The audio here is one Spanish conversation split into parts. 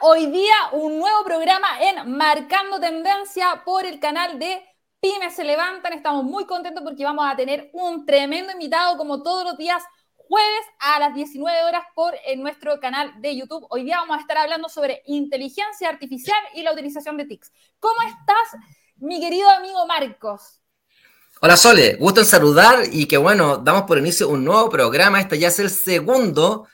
Hoy día un nuevo programa en Marcando Tendencia por el canal de Pymes se levantan. Estamos muy contentos porque vamos a tener un tremendo invitado como todos los días jueves a las 19 horas por nuestro canal de YouTube. Hoy día vamos a estar hablando sobre inteligencia artificial y la utilización de TICs. ¿Cómo estás, mi querido amigo Marcos? Hola Sole, gusto en saludar y que bueno, damos por inicio un nuevo programa. Este ya es el segundo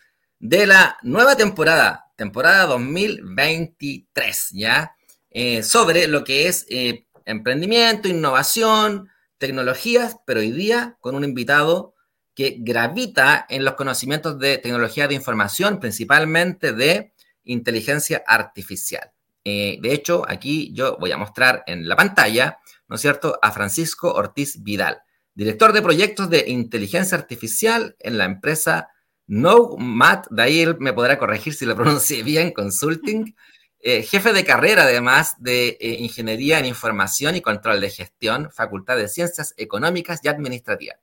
de la nueva temporada, temporada 2023, ¿ya? Eh, sobre lo que es eh, emprendimiento, innovación, tecnologías, pero hoy día con un invitado que gravita en los conocimientos de tecnología de información, principalmente de inteligencia artificial. Eh, de hecho, aquí yo voy a mostrar en la pantalla ¿no es cierto?, a Francisco Ortiz Vidal, director de proyectos de inteligencia artificial en la empresa Nomad, de ahí él me podrá corregir si lo pronuncie bien, Consulting, eh, jefe de carrera además de eh, Ingeniería en Información y Control de Gestión, Facultad de Ciencias Económicas y Administrativas,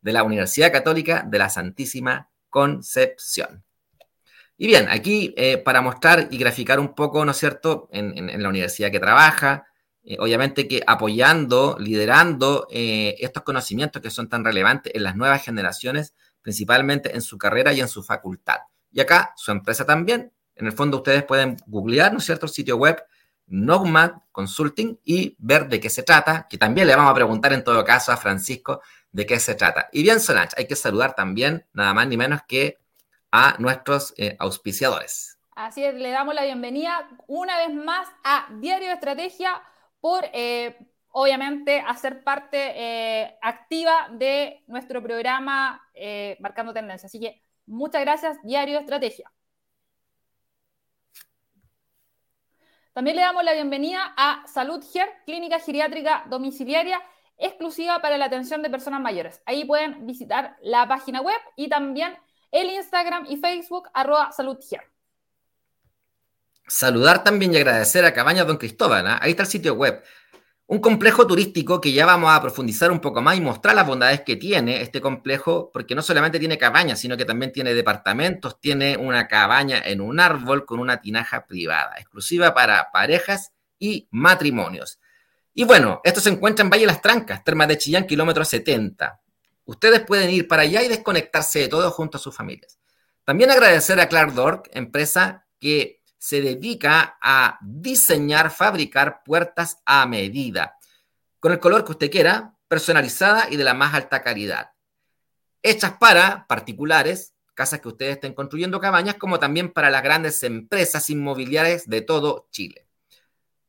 de la Universidad Católica de la Santísima Concepción. Y bien, aquí eh, para mostrar y graficar un poco, ¿no es cierto?, en la universidad que trabaja, eh, obviamente que apoyando, liderando eh, estos conocimientos que son tan relevantes en las nuevas generaciones, principalmente en su carrera y en su facultad. Y acá su empresa también. En el fondo ustedes pueden googlear, ¿no es cierto?, el sitio web Nomad Consulting y ver de qué se trata, que también le vamos a preguntar en todo caso a Francisco de qué se trata. Y bien, Solange, hay que saludar también, nada más ni menos que a nuestros eh, auspiciadores. Así es, le damos la bienvenida una vez más a Diario Estrategia, por, eh, obviamente, hacer parte eh, activa de nuestro programa eh, Marcando Tendencia. Así que muchas gracias, Diario Estrategia. También le damos la bienvenida a Salud Her, clínica geriátrica domiciliaria exclusiva para la atención de personas mayores. Ahí pueden visitar la página web y también el Instagram y Facebook arroba Salud Saludar también y agradecer a Cabañas Don Cristóbal. ¿ah? Ahí está el sitio web. Un complejo turístico que ya vamos a profundizar un poco más y mostrar las bondades que tiene este complejo, porque no solamente tiene cabañas, sino que también tiene departamentos, tiene una cabaña en un árbol con una tinaja privada, exclusiva para parejas y matrimonios. Y bueno, esto se encuentra en Valle Las Trancas, Termas de Chillán, kilómetro 70. Ustedes pueden ir para allá y desconectarse de todo junto a sus familias. También agradecer a Clark Dork, empresa que se dedica a diseñar, fabricar puertas a medida, con el color que usted quiera, personalizada y de la más alta calidad. Hechas para particulares, casas que ustedes estén construyendo cabañas, como también para las grandes empresas inmobiliarias de todo Chile.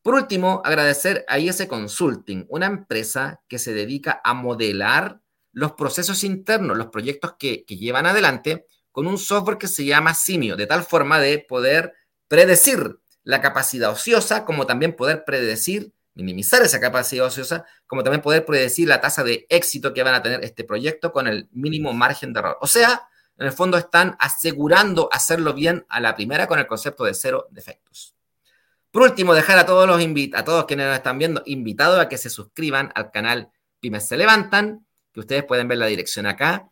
Por último, agradecer a IS Consulting, una empresa que se dedica a modelar los procesos internos, los proyectos que, que llevan adelante, con un software que se llama Simio, de tal forma de poder predecir la capacidad ociosa, como también poder predecir, minimizar esa capacidad ociosa, como también poder predecir la tasa de éxito que van a tener este proyecto con el mínimo margen de error. O sea, en el fondo están asegurando hacerlo bien a la primera con el concepto de cero defectos. Por último, dejar a todos los a todos quienes nos están viendo invitados a que se suscriban al canal Pymes se levantan, que ustedes pueden ver la dirección acá.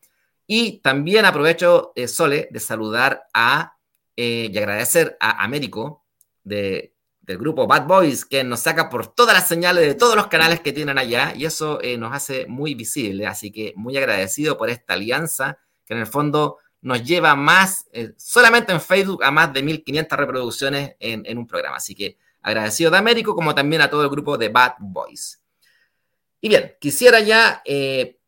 Y también aprovecho, eh, Sole, de saludar a eh, y agradecer a Américo de, del grupo Bad Boys que nos saca por todas las señales de todos los canales que tienen allá y eso eh, nos hace muy visible. Así que muy agradecido por esta alianza que en el fondo nos lleva más, eh, solamente en Facebook, a más de 1500 reproducciones en, en, un programa. Así que agradecido de Américo como también a todo el grupo de Bad Boys. Y bien, quisiera ya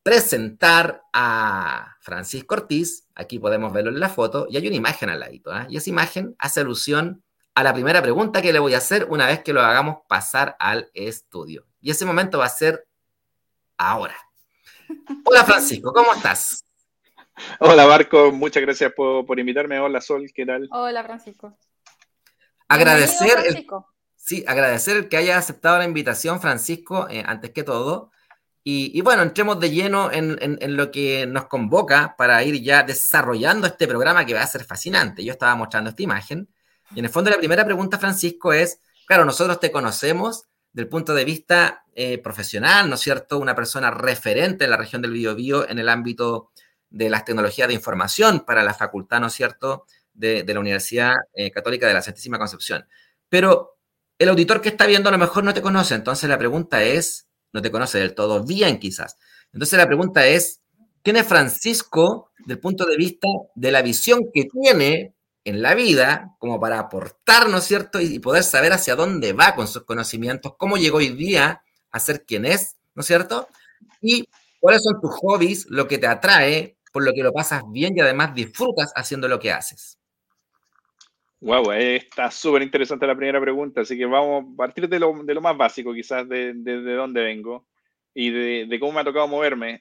presentar a Francisco Ortiz. Aquí podemos verlo en la foto y hay una imagen al ladito. ¿eh? Y esa imagen hace alusión a la primera pregunta que le voy a hacer una vez que lo hagamos pasar al estudio. Y ese momento va a ser ahora. Hola Francisco, ¿cómo estás? Hola Marco, muchas gracias por, invitarme. Hola Sol, ¿qué tal? Hola Francisco. Agradecer, Francisco. sí, agradecer el que haya aceptado la invitación, Francisco, eh, antes que todo. Y, bueno, entremos de lleno en, lo que nos convoca para ir ya desarrollando este programa que va a ser fascinante. Yo estaba mostrando esta imagen. Y en el fondo la primera pregunta, Francisco, es, claro, nosotros te conocemos del punto de vista eh, profesional, ¿no es cierto? Una persona referente en la región del Biobío en el ámbito de las tecnologías de información para la facultad, ¿no es cierto?, de, la Universidad eh, Católica de la Santísima Concepción. Pero el auditor que está viendo a lo mejor no te conoce, entonces la pregunta es, no te conoce del todo bien quizás. Entonces la pregunta es, ¿quién es Francisco del punto de vista de la visión que tiene en la vida como para aportar, ¿no es cierto? Y poder saber hacia dónde va con sus conocimientos, cómo llegó hoy día a ser quien es, ¿no es cierto? Y cuáles son tus hobbies, lo que te atrae, por lo que lo pasas bien y además disfrutas haciendo lo que haces. Wow, está súper interesante la primera pregunta, así que vamos a partir de lo, más básico, quizás de, de, dónde vengo y de, cómo me ha tocado moverme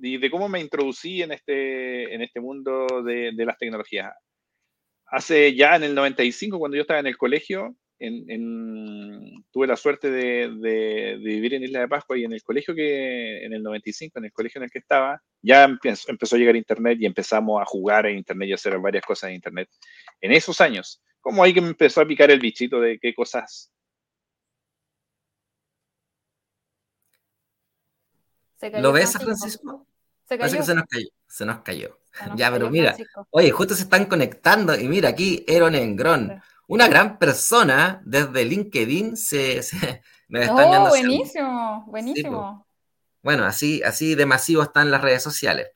y de cómo me introducí en este, en este mundo de, las tecnologías. Hace ya en el 95, cuando yo estaba en el colegio, tuve la suerte de, vivir en Isla de Pascua y en el colegio que, en el 95, en el colegio en el que estaba, ya empezó, a llegar Internet y empezamos a jugar en Internet y a hacer varias cosas en Internet. En esos años, como ahí que me empezó a picar el bichito de qué cosas... ¿Lo ves, Francisco? Se cayó. Que se nos cayó. Se nos cayó. ya, pero mira, oye, justo se están conectando y mira aquí, Eron Engrón una gran persona desde LinkedIn se, se me está oh, buenísimo, buenísimo. bueno, así, así de masivo están las redes sociales.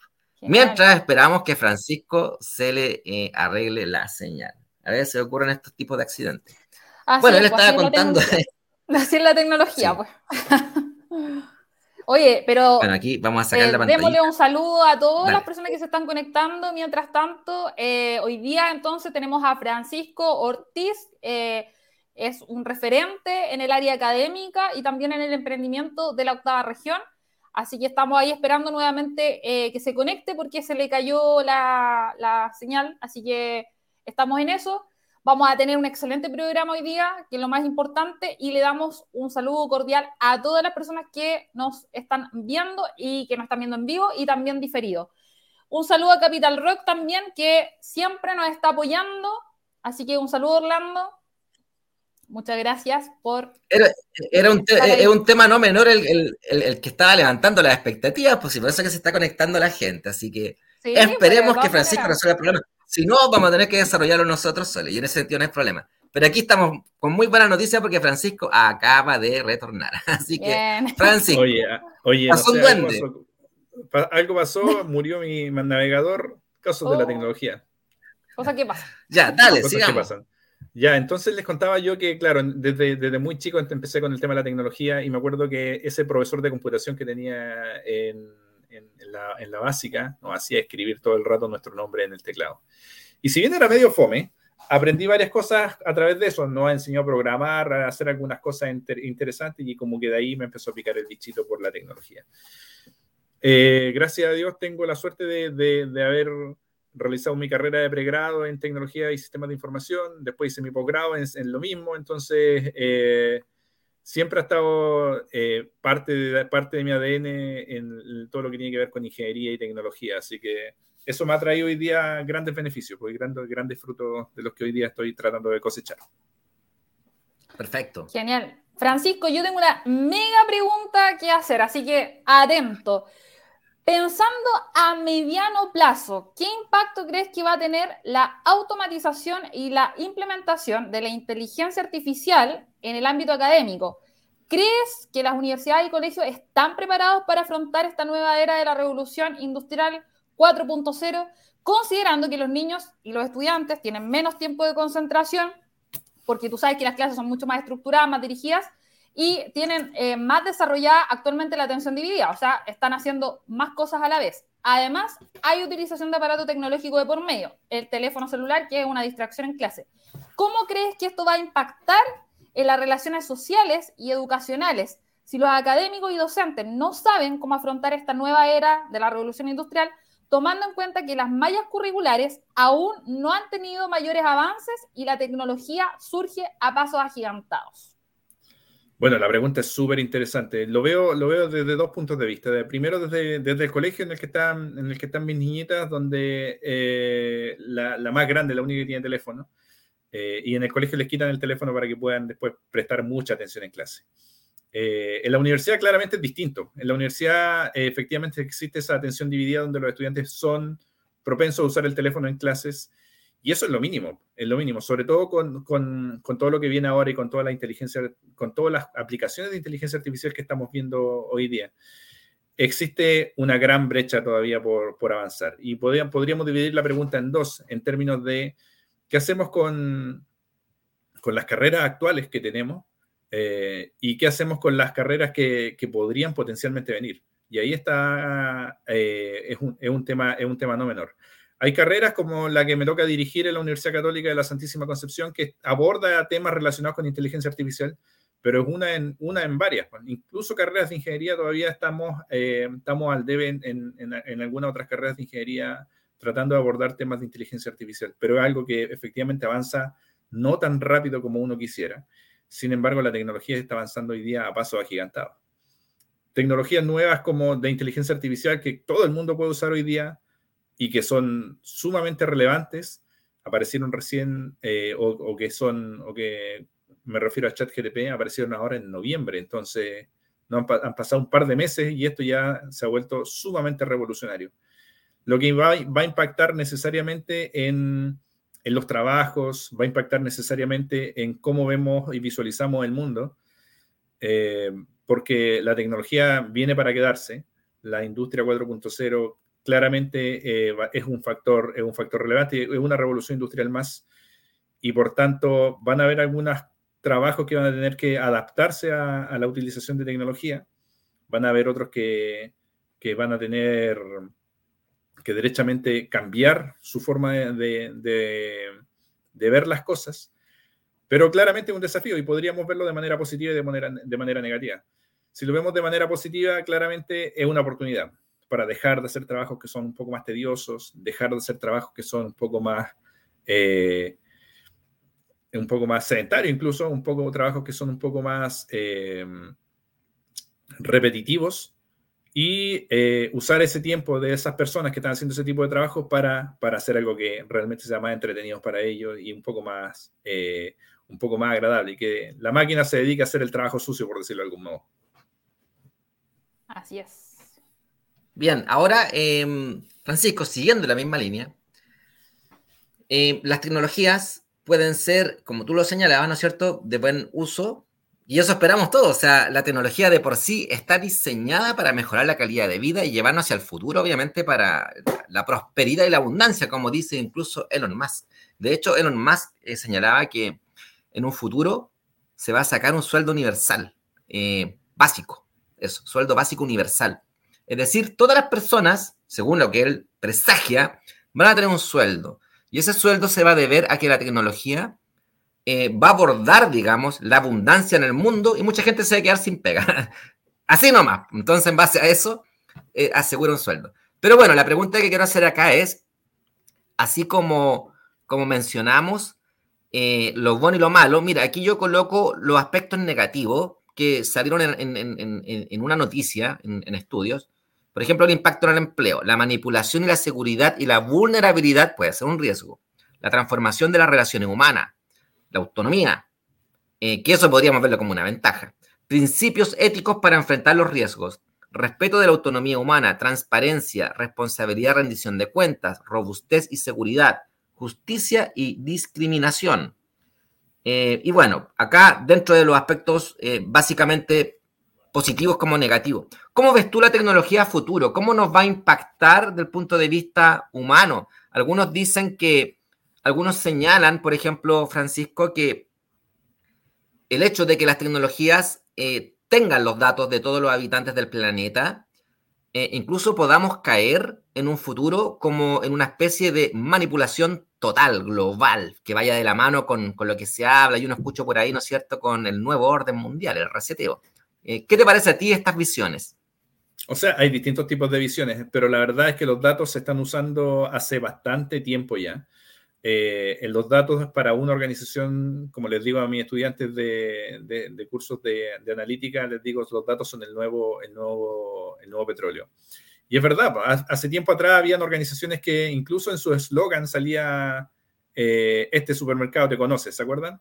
Mientras esperamos que Francisco se le eh, arregle la señal. A ver, se ocurren estos tipos de accidentes. bueno, él pues, estaba contando. así es la tecnología, pues. Oye, pero. Bueno, aquí vamos a sacar la eh, pantalla. Démosle un saludo a todas las personas que se están conectando. Mientras tanto, eh, hoy día entonces tenemos a Francisco Ortiz. Eh, es un referente en el área académica y también en el emprendimiento de la octava región. Así que estamos ahí esperando nuevamente que se conecte porque se le cayó la, la señal. Así que estamos en eso. Vamos a tener un excelente programa hoy día, que es lo más importante, y le damos un saludo cordial a todas las personas que nos están viendo y que nos están viendo en vivo y también diferido. Un saludo a Capital Rock también, que siempre nos está apoyando. Así que un saludo, Orlando. Muchas gracias por... Era, un, un, tema no menor el, que estaba levantando las expectativas, pues por eso que se está conectando la gente. Así que esperemos pues, que Francisco resuelva el problema. Si no, vamos a tener que desarrollarlo nosotros solos y en ese sentido no hay problema. Pero aquí estamos con muy buena noticia porque Francisco acaba de retornar. Así que, Francisco, oye, oye pasó un duende. Algo pasó, murió mi navegador, casos de la oh. tecnología. Cosa que pasa. Ya, dale, sigamos. Ya, entonces les contaba yo que, claro, desde, desde, muy chico empecé con el tema de la tecnología y me acuerdo que ese profesor de computación que tenía en en, la, básica nos hacía escribir todo el rato nuestro nombre en el teclado. Y si bien era medio fome, aprendí varias cosas a través de eso. Nos enseñó a programar, a hacer algunas cosas interesantes y como que de ahí me empezó a picar el bichito por la tecnología. Eh, gracias a Dios tengo la suerte de, haber realizado mi carrera de pregrado en tecnología y sistemas de información. Después hice mi posgrado en, lo mismo. Entonces, eh, siempre ha estado eh, parte, de, parte de mi ADN en todo lo que tiene que ver con ingeniería y tecnología. Así que eso me ha traído hoy día grandes beneficios, pues, grandes, grandes frutos de los que hoy día estoy tratando de cosechar. Perfecto. Genial. Francisco, yo tengo una mega pregunta que hacer, así que atento. Pensando a mediano plazo, ¿qué impacto crees que va a tener la automatización y la implementación de la inteligencia artificial en el ámbito académico. ¿Crees que las universidades y colegios están preparados para afrontar esta nueva era de la revolución industrial 4.0, considerando que los niños y los estudiantes tienen menos tiempo de concentración, porque tú sabes que las clases son mucho más estructuradas, más dirigidas, y tienen eh, más desarrollada actualmente la atención dividida, o sea, están haciendo más cosas a la vez. Además, hay utilización de aparato tecnológico de por medio, el teléfono celular, que es una distracción en clase. ¿Cómo crees que esto va a impactar en las relaciones sociales y educacionales. Si los académicos y docentes no saben cómo afrontar esta nueva era de la revolución industrial, tomando en cuenta que las mallas curriculares aún no han tenido mayores avances y la tecnología surge a pasos agigantados. Bueno, la pregunta es súper interesante. Lo veo, lo veo desde dos puntos de vista. primero, desde, desde, el colegio en el que están, en el que están mis niñitas, donde eh, la, la, más grande, la única que tiene teléfono, eh, y en el colegio les quitan el teléfono para que puedan después prestar mucha atención en clase. Eh, en la universidad claramente es distinto. En la universidad efectivamente existe esa atención dividida donde los estudiantes son propensos a usar el teléfono en clases y eso es lo mínimo, es lo mínimo, sobre todo con, con, con, todo lo que viene ahora y con toda la inteligencia, con todas las aplicaciones de inteligencia artificial que estamos viendo hoy día. Existe una gran brecha todavía por, por avanzar y podríamos, podríamos dividir la pregunta en dos, en términos de qué hacemos con, con las carreras actuales que tenemos eh, y qué hacemos con las carreras que, que podrían potencialmente venir. Y ahí está, eh, es, un, es, un tema, es un tema no menor. Hay carreras como la que me toca dirigir en la Universidad Católica de la Santísima Concepción que aborda temas relacionados con inteligencia artificial, pero es una en, una en varias. Pues. Incluso carreras de ingeniería todavía estamos, eh, estamos al debe en, en, en, algunas otras carreras de ingeniería tratando de abordar temas de inteligencia artificial, pero es algo que efectivamente avanza no tan rápido como uno quisiera. Sin embargo, la tecnología está avanzando hoy día a paso agigantado. Tecnologías nuevas como de inteligencia artificial que todo el mundo puede usar hoy día, y que son sumamente relevantes, aparecieron recién, eh, o, que son, o que me refiero a ChatGPT, aparecieron ahora en noviembre, entonces no han, pasado un par de meses y esto ya se ha vuelto sumamente revolucionario. Lo que va, va a impactar necesariamente en, en, los trabajos, va a impactar necesariamente en cómo vemos y visualizamos el mundo, eh, porque la tecnología viene para quedarse, la industria 4.0 claramente eh, es, un factor, es un factor relevante, es una revolución industrial más y por tanto van a haber algunos trabajos que van a tener que adaptarse a, la utilización de tecnología, van a haber otros que, que, van a tener que derechamente cambiar su forma de, de, ver las cosas, pero claramente es un desafío y podríamos verlo de manera positiva y de manera, de manera negativa. Si lo vemos de manera positiva, claramente es una oportunidad para dejar de hacer trabajos que son un poco más tediosos, dejar de hacer trabajos que son un poco más, eh, un poco más sedentarios, incluso un poco trabajos que son un poco más eh, repetitivos y eh, usar ese tiempo de esas personas que están haciendo ese tipo de trabajo para, para hacer algo que realmente sea más entretenido para ellos y un poco más, un poco más agradable y que la máquina se dedique a hacer el trabajo sucio, por decirlo de algún modo. Así es. Bien, ahora, em, Francisco, siguiendo la misma línea, em, las tecnologías pueden ser, como tú lo señalabas, ¿no es cierto?, de buen uso, y eso esperamos todos. O sea, la tecnología de por sí está diseñada para mejorar la calidad de vida y llevarnos hacia el futuro, obviamente, para la prosperidad y la abundancia, como dice incluso Elon Musk. De hecho, Elon Musk eh, señalaba que en un futuro se va a sacar un sueldo universal, eh, básico, eso, sueldo básico universal. Es decir, todas las personas, según lo que él presagia, van a tener un sueldo. Y ese sueldo se va a deber a que la tecnología eh, va a abordar, digamos, la abundancia en el mundo y mucha gente se va a quedar sin pega. Así nomás. Entonces, en base a eso, eh, asegura un sueldo. Pero bueno, la pregunta que quiero hacer acá es, así como, como mencionamos, eh, lo bueno y lo malo, mira, aquí yo coloco los aspectos negativos que salieron en, en una noticia, en, estudios, por ejemplo, el impacto en el empleo, la manipulación y la seguridad y la vulnerabilidad puede ser un riesgo. La transformación de las relaciones humanas, la autonomía, eh, que eso podríamos verlo como una ventaja. Principios éticos para enfrentar los riesgos, respeto de la autonomía humana, transparencia, responsabilidad, rendición de cuentas, robustez y seguridad, justicia y discriminación. Eh, y bueno, acá dentro de los aspectos eh, básicamente positivos como negativos. ¿Cómo ves tú la tecnología a futuro? ¿Cómo nos va a impactar desde el punto de vista humano? Algunos dicen que, algunos señalan, por ejemplo, Francisco, que el hecho de que las tecnologías eh, tengan los datos de todos los habitantes del planeta, eh, incluso podamos caer en un futuro como en una especie de manipulación total, global, que vaya de la mano con, con lo que se habla, y uno escucho por ahí, ¿no es cierto?, con el nuevo orden mundial, el reseteo. Eh, ¿Qué te parece a ti estas visiones? O sea, hay distintos tipos de visiones, pero la verdad es que los datos se están usando hace bastante tiempo ya. Eh, en los datos para una organización, como les digo a mis estudiantes de, cursos de, analítica, les digo, los datos son el nuevo, el nuevo, el nuevo petróleo. Y es verdad, hace tiempo atrás habían organizaciones que incluso en su eslogan salía eh, este supermercado te conoce, ¿se acuerdan?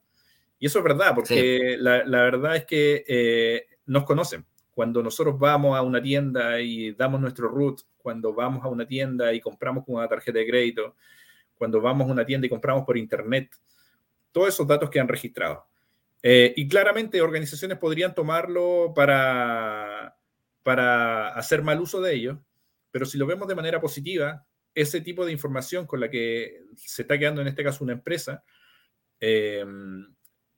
Y eso es verdad, porque la, la, verdad es que nos conocen. Cuando nosotros vamos a una tienda y damos nuestro root, cuando vamos a una tienda y compramos con una tarjeta de crédito, cuando vamos a una tienda y compramos por internet, todos esos datos quedan registrados. Eh, y claramente organizaciones podrían tomarlo para, para hacer mal uso de ello, pero si lo vemos de manera positiva, ese tipo de información con la que se está quedando en este caso una empresa, eh,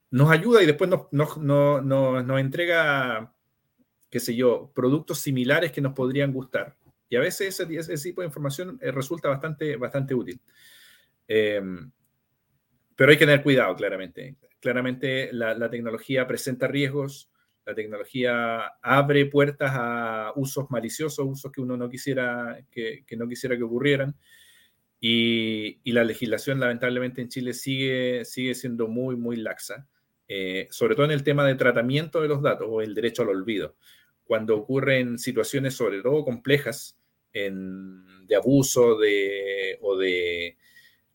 nos ayuda y después nos, nos, nos, entrega, qué sé yo, productos similares que nos podrían gustar. Y a veces ese, ese tipo de información eh, resulta bastante, bastante útil. Eh, pero hay que tener cuidado, claramente. Claramente la, la, tecnología presenta riesgos, la tecnología abre puertas a usos maliciosos, usos que uno no quisiera que, no quisiera que ocurrieran. Y, y, la legislación, lamentablemente, en Chile sigue, sigue siendo muy, muy laxa. Eh, sobre todo en el tema de tratamiento de los datos o el derecho al olvido. Cuando ocurren situaciones sobre todo complejas de abuso de, o, de,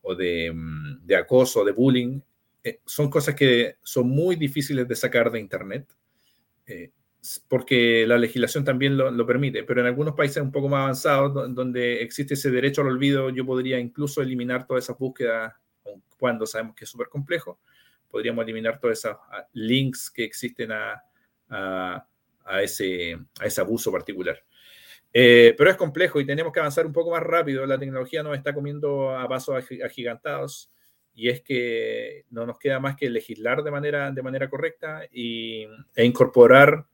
o de, mm, de acoso, de bullying, eh, son cosas que son muy difíciles de sacar de Internet. Eh, porque la legislación también lo, lo, permite, pero en algunos países un poco más avanzados, donde existe ese derecho al olvido, yo podría incluso eliminar todas esas búsquedas cuando sabemos que es súper complejo, podríamos eliminar todos esos ah, links que existen a, a, a, ese, a ese abuso particular. Eh, pero es complejo y tenemos que avanzar un poco más rápido. La tecnología nos está comiendo a pasos agigantados y es que no nos queda más que legislar de manera, de manera correcta y, e incorporar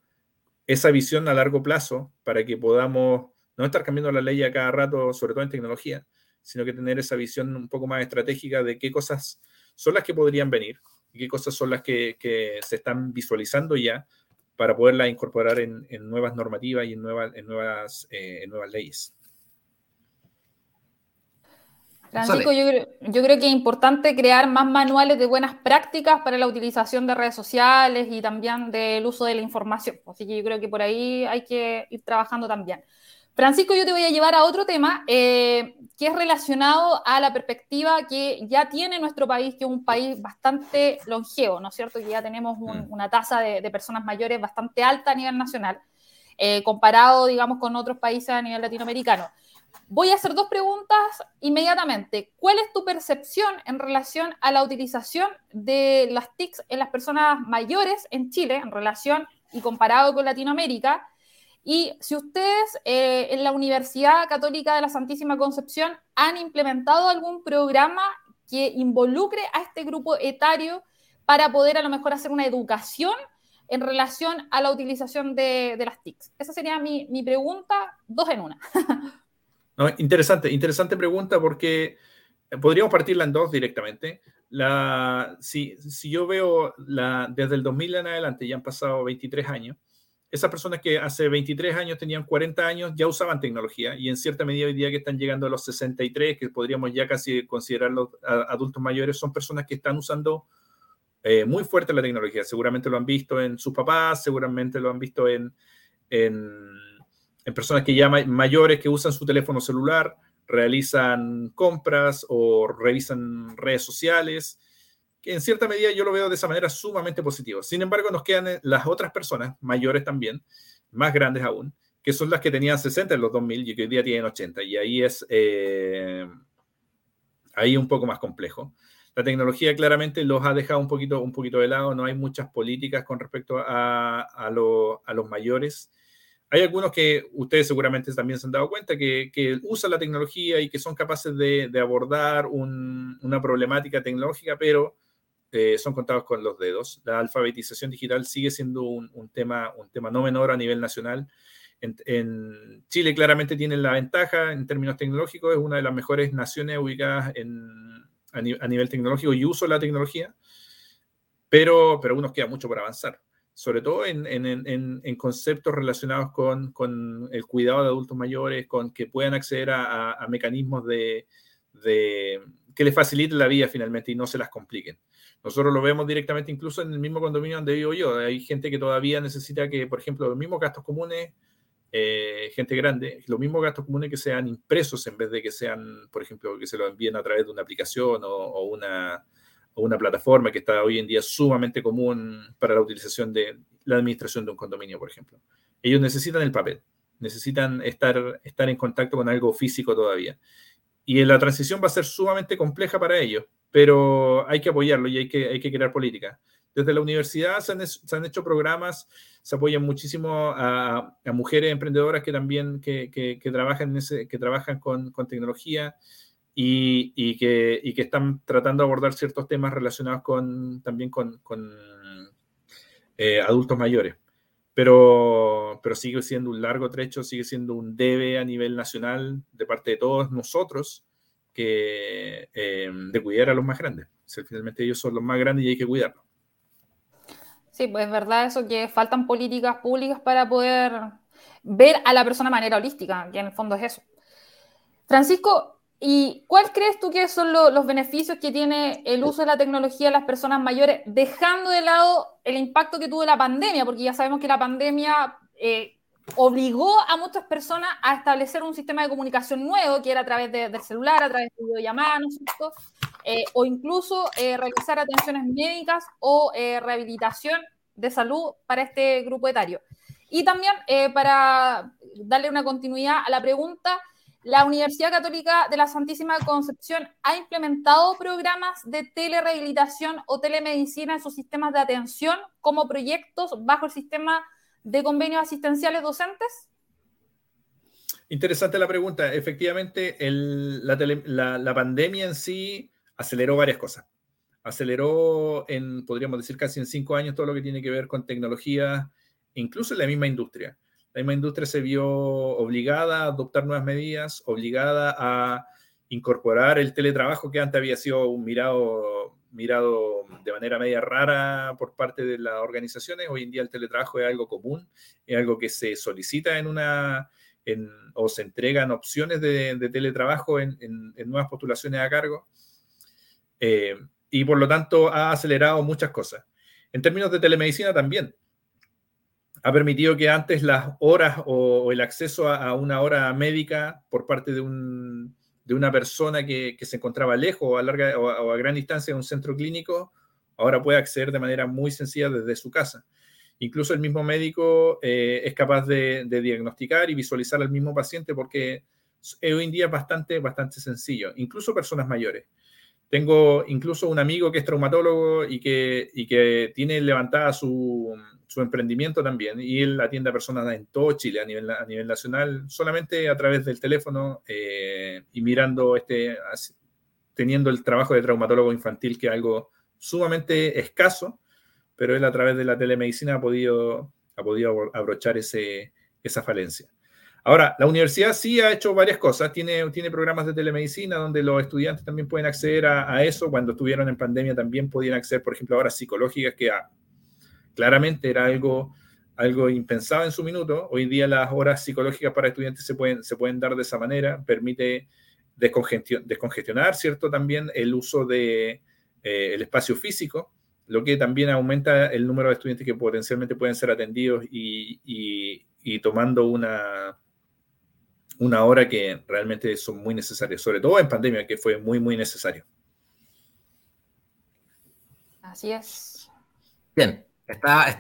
esa visión a largo plazo para que podamos no estar cambiando la ley a cada rato, sobre todo en tecnología, sino que tener esa visión un poco más estratégica de qué cosas son las que podrían venir y qué cosas son las que, que se están visualizando ya para poderlas incorporar en, en nuevas normativas y en nuevas, en nuevas, eh, en nuevas leyes. Francisco, yo creo, yo creo, que es importante crear más manuales de buenas prácticas para la utilización de redes sociales y también del uso de la información. Así que yo creo que por ahí hay que ir trabajando también. Francisco, yo te voy a llevar a otro tema eh, que es relacionado a la perspectiva que ya tiene nuestro país, que es un país bastante longevo, ¿no es cierto? Que ya tenemos un, mm. una tasa de, de, personas mayores bastante alta a nivel nacional, eh, comparado, digamos, con otros países a nivel latinoamericano. Voy a hacer dos preguntas inmediatamente. ¿Cuál es tu percepción en relación a la utilización de las TICs en las personas mayores en Chile, en relación y comparado con Latinoamérica? Y si ustedes eh, en la Universidad Católica de la Santísima Concepción han implementado algún programa que involucre a este grupo etario para poder a lo mejor hacer una educación en relación a la utilización de, de las TICs. Esa sería mi, mi pregunta, dos en una. no, interesante, interesante pregunta porque podríamos partirla en dos directamente. La, si, si yo veo la, desde el 2000 en adelante, ya han pasado 23 años, esas personas que hace 23 años tenían 40 años ya usaban tecnología y en cierta medida hoy día que están llegando a los 63, que podríamos ya casi considerarlos adultos mayores, son personas que están usando eh, muy fuerte la tecnología. Seguramente lo han visto en sus papás, seguramente lo han visto en, en, personas que ya mayores que usan su teléfono celular, realizan compras o revisan redes sociales que en cierta medida yo lo veo de esa manera sumamente positivo. Sin embargo, nos quedan eh, las otras personas, mayores también, más grandes aún, que son las que tenían 60 en los 2000 y que hoy día tienen 80. Y ahí es eh, ahí un poco más complejo. La tecnología claramente los ha dejado un poquito, un poquito de lado, no hay muchas políticas con respecto a, a, lo, a los mayores. Hay algunos que ustedes seguramente también se han dado cuenta que, que usan la tecnología y que son capaces de, de abordar un, una problemática tecnológica, pero eh, son contados con los dedos. La alfabetización digital sigue siendo un, un tema, un tema no menor a nivel nacional. En, en, Chile claramente tiene la ventaja en términos tecnológicos, es una de las mejores naciones ubicadas en, a, ni, a, nivel tecnológico y uso de la tecnología, pero, pero aún nos queda mucho por avanzar, sobre todo en, en conceptos relacionados con, con, el cuidado de adultos mayores, con que puedan acceder a, mecanismos de, que les faciliten la vida finalmente y no se las compliquen. Nosotros lo vemos directamente incluso en el mismo condominio donde vivo yo. Hay gente que todavía necesita que, por ejemplo, los mismos gastos comunes, eh, gente grande, los mismos gastos comunes que sean impresos en vez de que sean, por ejemplo, que se lo envíen a través de una aplicación o, una, una plataforma que está hoy en día sumamente común para la utilización de la administración de un condominio, por ejemplo. Ellos necesitan el papel, necesitan estar, estar en contacto con algo físico todavía. Y la transición va a ser sumamente compleja para ellos, pero hay que apoyarlo y hay que, hay que crear política. Desde la universidad se han, hecho programas, se apoyan muchísimo a, mujeres emprendedoras que también que, trabajan, ese, que trabajan con, tecnología y, que, que, están tratando de abordar ciertos temas relacionados con, también con, eh, adultos mayores. Pero, pero sigue siendo un largo trecho, sigue siendo un debe a nivel nacional de parte de todos nosotros que, eh, de cuidar a los más grandes. finalmente ellos son los más grandes y hay que cuidarlos. Sí, pues es verdad eso que faltan políticas públicas para poder ver a la persona de manera holística, que en el fondo es eso. Francisco, ¿y cuál crees tú que son los beneficios que tiene el uso de la tecnología en las personas mayores, dejando de lado el impacto que tuvo la pandemia? Porque ya sabemos que la pandemia eh, obligó a muchas personas a establecer un sistema de comunicación nuevo, que era a través del celular, a través de videollamadas, ¿no es cierto? Eh, o incluso eh, realizar atenciones médicas o eh, rehabilitación de salud para este grupo etario. Y también para darle una continuidad a la pregunta, la Universidad Católica de la Santísima Concepción ha implementado programas de telerehabilitación o telemedicina en sus sistemas de atención como proyectos bajo el sistema de convenios asistenciales docentes? Interesante la pregunta. Efectivamente, la, pandemia en sí aceleró varias cosas. Aceleró en, podríamos decir, casi en cinco años todo lo que tiene que ver con tecnología, incluso en la misma industria. La misma industria se vio obligada a adoptar nuevas medidas, obligada a incorporar el teletrabajo que antes había sido un mirado mirado de manera media rara por parte de las organizaciones. Hoy en día el teletrabajo es algo común, es algo que se solicita en una, o se entregan opciones de, teletrabajo en, nuevas postulaciones a cargo. Eh, y por lo tanto ha acelerado muchas cosas. En términos de telemedicina también. Ha permitido que antes las horas o, el acceso a, una hora médica por parte de un, de una persona que, se encontraba lejos o a, larga, o a, gran distancia de un centro clínico, ahora puede acceder de manera muy sencilla desde su casa. Incluso el mismo médico eh, es capaz de, diagnosticar y visualizar al mismo paciente porque hoy en día es bastante, bastante sencillo, incluso personas mayores. Tengo incluso un amigo que es traumatólogo y que, y que tiene levantada su, su emprendimiento también y él atiende a personas en todo Chile a nivel, a nivel nacional solamente a través del teléfono eh, y mirando este, teniendo el trabajo de traumatólogo infantil que es algo sumamente escaso, pero él a través de la telemedicina ha podido, ha podido abrochar ese, esa falencia. Ahora, la universidad sí ha hecho varias cosas, tiene, tiene programas de telemedicina donde los estudiantes también pueden acceder a, eso, cuando estuvieron en pandemia también podían acceder, por ejemplo, a horas psicológicas que a, claramente era algo, algo impensado en su minuto. Hoy día las horas psicológicas para estudiantes se pueden, se pueden dar de esa manera, permite descongestionar, ¿cierto? También el uso del de, eh, espacio físico, lo que también aumenta el número de estudiantes que potencialmente pueden ser atendidos y, tomando una, una hora que realmente son muy necesarias, sobre todo en pandemia, que fue muy, muy necesario. Así es. Bien,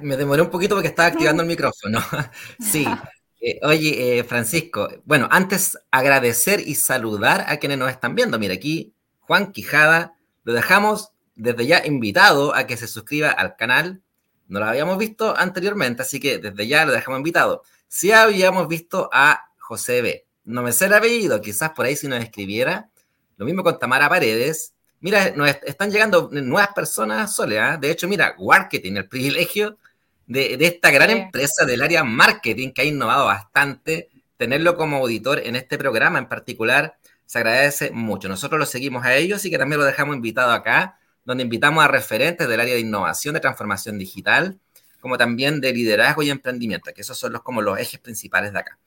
me demoré un poquito porque estaba activando el micrófono. sí. Eh, oye, eh, Francisco, bueno, antes agradecer y saludar a quienes nos están viendo. Mira, aquí Juan Quijada, lo dejamos desde ya invitado a que se suscriba al canal. No lo habíamos visto anteriormente, así que desde ya lo dejamos invitado. Sí habíamos visto a José B. No me sé el apellido, quizás por ahí si nos escribiera. Lo mismo con Tamara Paredes, Mira, nos están llegando nuevas personas, Sole. ¿ah? De hecho, mira, Marketing, el privilegio de, esta gran empresa del área marketing que ha innovado bastante, tenerlo como auditor en este programa en particular, se agradece mucho. Nosotros lo seguimos a ellos y que también lo dejamos invitado acá, donde invitamos a referentes del área de innovación, de transformación digital, como también de liderazgo y emprendimiento, que esos son los, como los ejes principales de acá.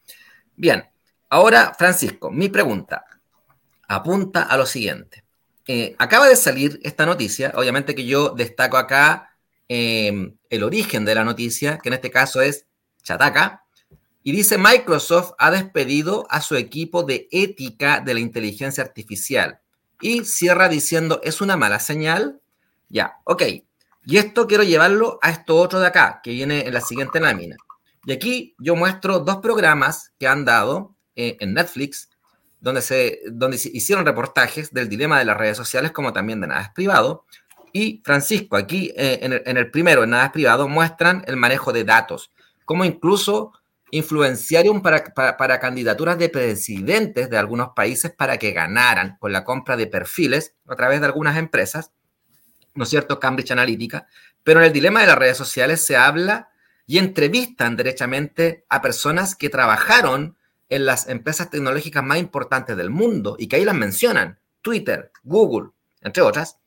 Bien, ahora, Francisco, mi pregunta apunta a lo siguiente. Eh, acaba de salir esta noticia, obviamente que yo destaco acá em, el origen de la noticia, que en este caso es Chataca, y dice Microsoft ha despedido a su equipo de ética de la inteligencia artificial. Y cierra diciendo, ¿es una mala señal? Ya, ok. Y esto quiero llevarlo a esto otro de acá, que viene en la siguiente lámina. Y aquí yo muestro dos programas que han dado eh, en Netflix, donde se, donde hicieron reportajes del dilema de las redes sociales, como también de nada es privado. Y Francisco, aquí eh, en, el, en, el, primero, en nada es privado, muestran el manejo de datos, como incluso influenciaron para, para, para, candidaturas de presidentes de algunos países para que ganaran con la compra de perfiles a través de algunas empresas, ¿no es cierto? Cambridge Analytica. Pero en el dilema de las redes sociales se habla y entrevistan derechamente a personas que trabajaron en las empresas tecnológicas más importantes del mundo y que ahí las mencionan, Twitter, Google, entre otras,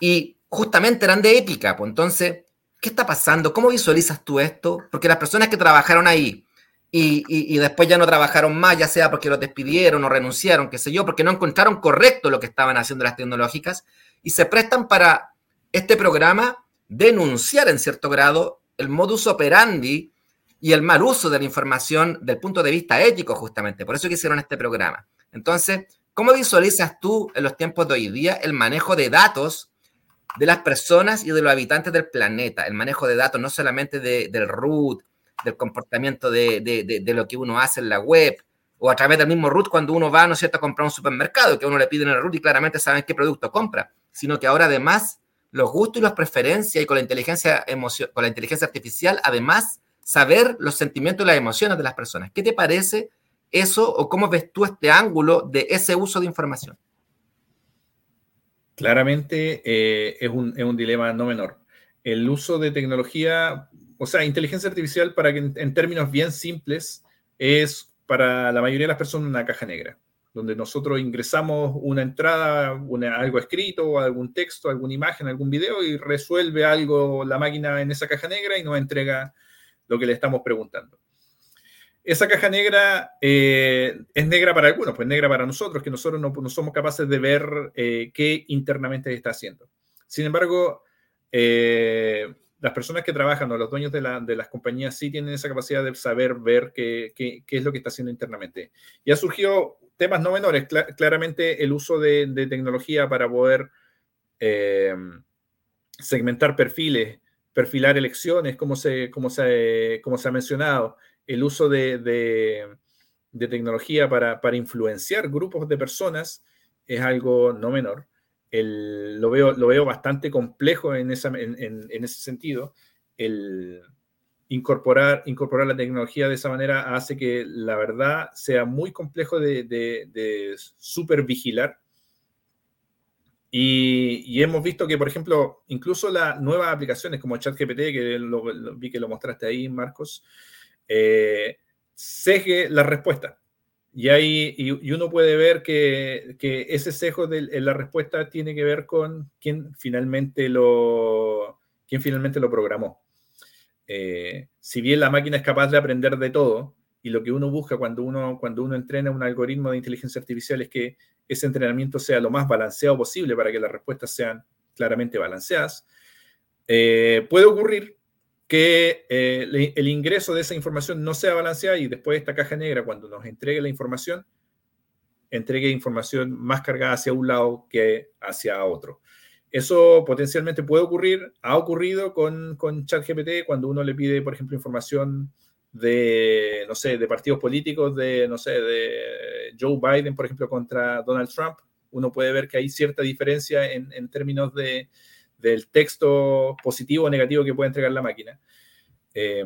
y justamente eran de épica. Pues entonces, ¿qué está pasando? ¿Cómo visualizas tú esto? Porque las personas que trabajaron ahí y, y, y, después ya no trabajaron más, ya sea porque los despidieron o renunciaron, qué sé yo, porque no encontraron correcto lo que estaban haciendo las tecnológicas, y se prestan para este programa denunciar en cierto grado el modus operandi y el mal uso de la información del punto de vista ético, justamente. Por eso que hicieron este programa. Entonces, ¿cómo visualizas tú en los tiempos de hoy día el manejo de datos de las personas y de los habitantes del planeta? El manejo de datos no solamente de, del root, del comportamiento de, de, lo que uno hace en la web, o a través del mismo root cuando uno va, ¿no es cierto?, a comprar un supermercado, que uno le pide en el root y claramente saben qué producto compra, sino que ahora además los gustos y las preferencias y con la inteligencia, con la inteligencia artificial, además, saber los sentimientos y las emociones de las personas. ¿Qué te parece eso o cómo ves tú este ángulo de ese uso de información? Claramente eh, es, un, es, un, dilema no menor. El uso de tecnología, o sea, inteligencia artificial, para que en, términos bien simples, es para la mayoría de las personas una caja negra donde nosotros ingresamos una entrada, una, algo escrito, algún texto, alguna imagen, algún video y resuelve algo la máquina en esa caja negra y nos entrega lo que le estamos preguntando. Esa caja negra eh, es negra para algunos, pues negra para nosotros, que nosotros no, somos capaces de ver eh, qué internamente está haciendo. Sin embargo, eh, las personas que trabajan o los dueños de, la, de, las compañías sí tienen esa capacidad de saber ver qué, es lo que está haciendo internamente. Y ha surgido temas no menores, cl claramente el uso de, tecnología para poder segmentar perfiles, perfilar elecciones, como se, como se, como se ha mencionado, el uso de, de, tecnología para, para, influenciar grupos de personas es algo no menor. El, lo, veo, lo veo bastante complejo en, esa, en, ese sentido. El, incorporar, incorporar la tecnología de esa manera hace que la verdad sea muy complejo de, de, de supervigilar. Y, y, hemos visto que, por ejemplo, incluso las nuevas aplicaciones como ChatGPT, que lo, lo, vi que lo mostraste ahí, Marcos, eh, la respuesta. Y, hay, y, y, uno puede ver que, que ese sesgo de la respuesta tiene que ver con quién finalmente lo, quién finalmente lo programó. Eh, si bien la máquina es capaz de aprender de todo, y lo que uno busca cuando uno, cuando uno entrena un algoritmo de inteligencia artificial es que ese entrenamiento sea lo más balanceado posible para que las respuestas sean claramente balanceadas, eh, puede ocurrir que eh, el ingreso de esa información no sea balanceada y después esta caja negra, cuando nos entregue la información, entregue información más cargada hacia un lado que hacia otro. Eso potencialmente puede ocurrir, ha ocurrido con, con ChatGPT cuando uno le pide, por ejemplo, información de, no sé, de partidos políticos, de, no sé, de Joe Biden, por ejemplo, contra Donald Trump. Uno puede ver que hay cierta diferencia en, en términos de, del texto positivo o negativo que puede entregar la máquina. Eh,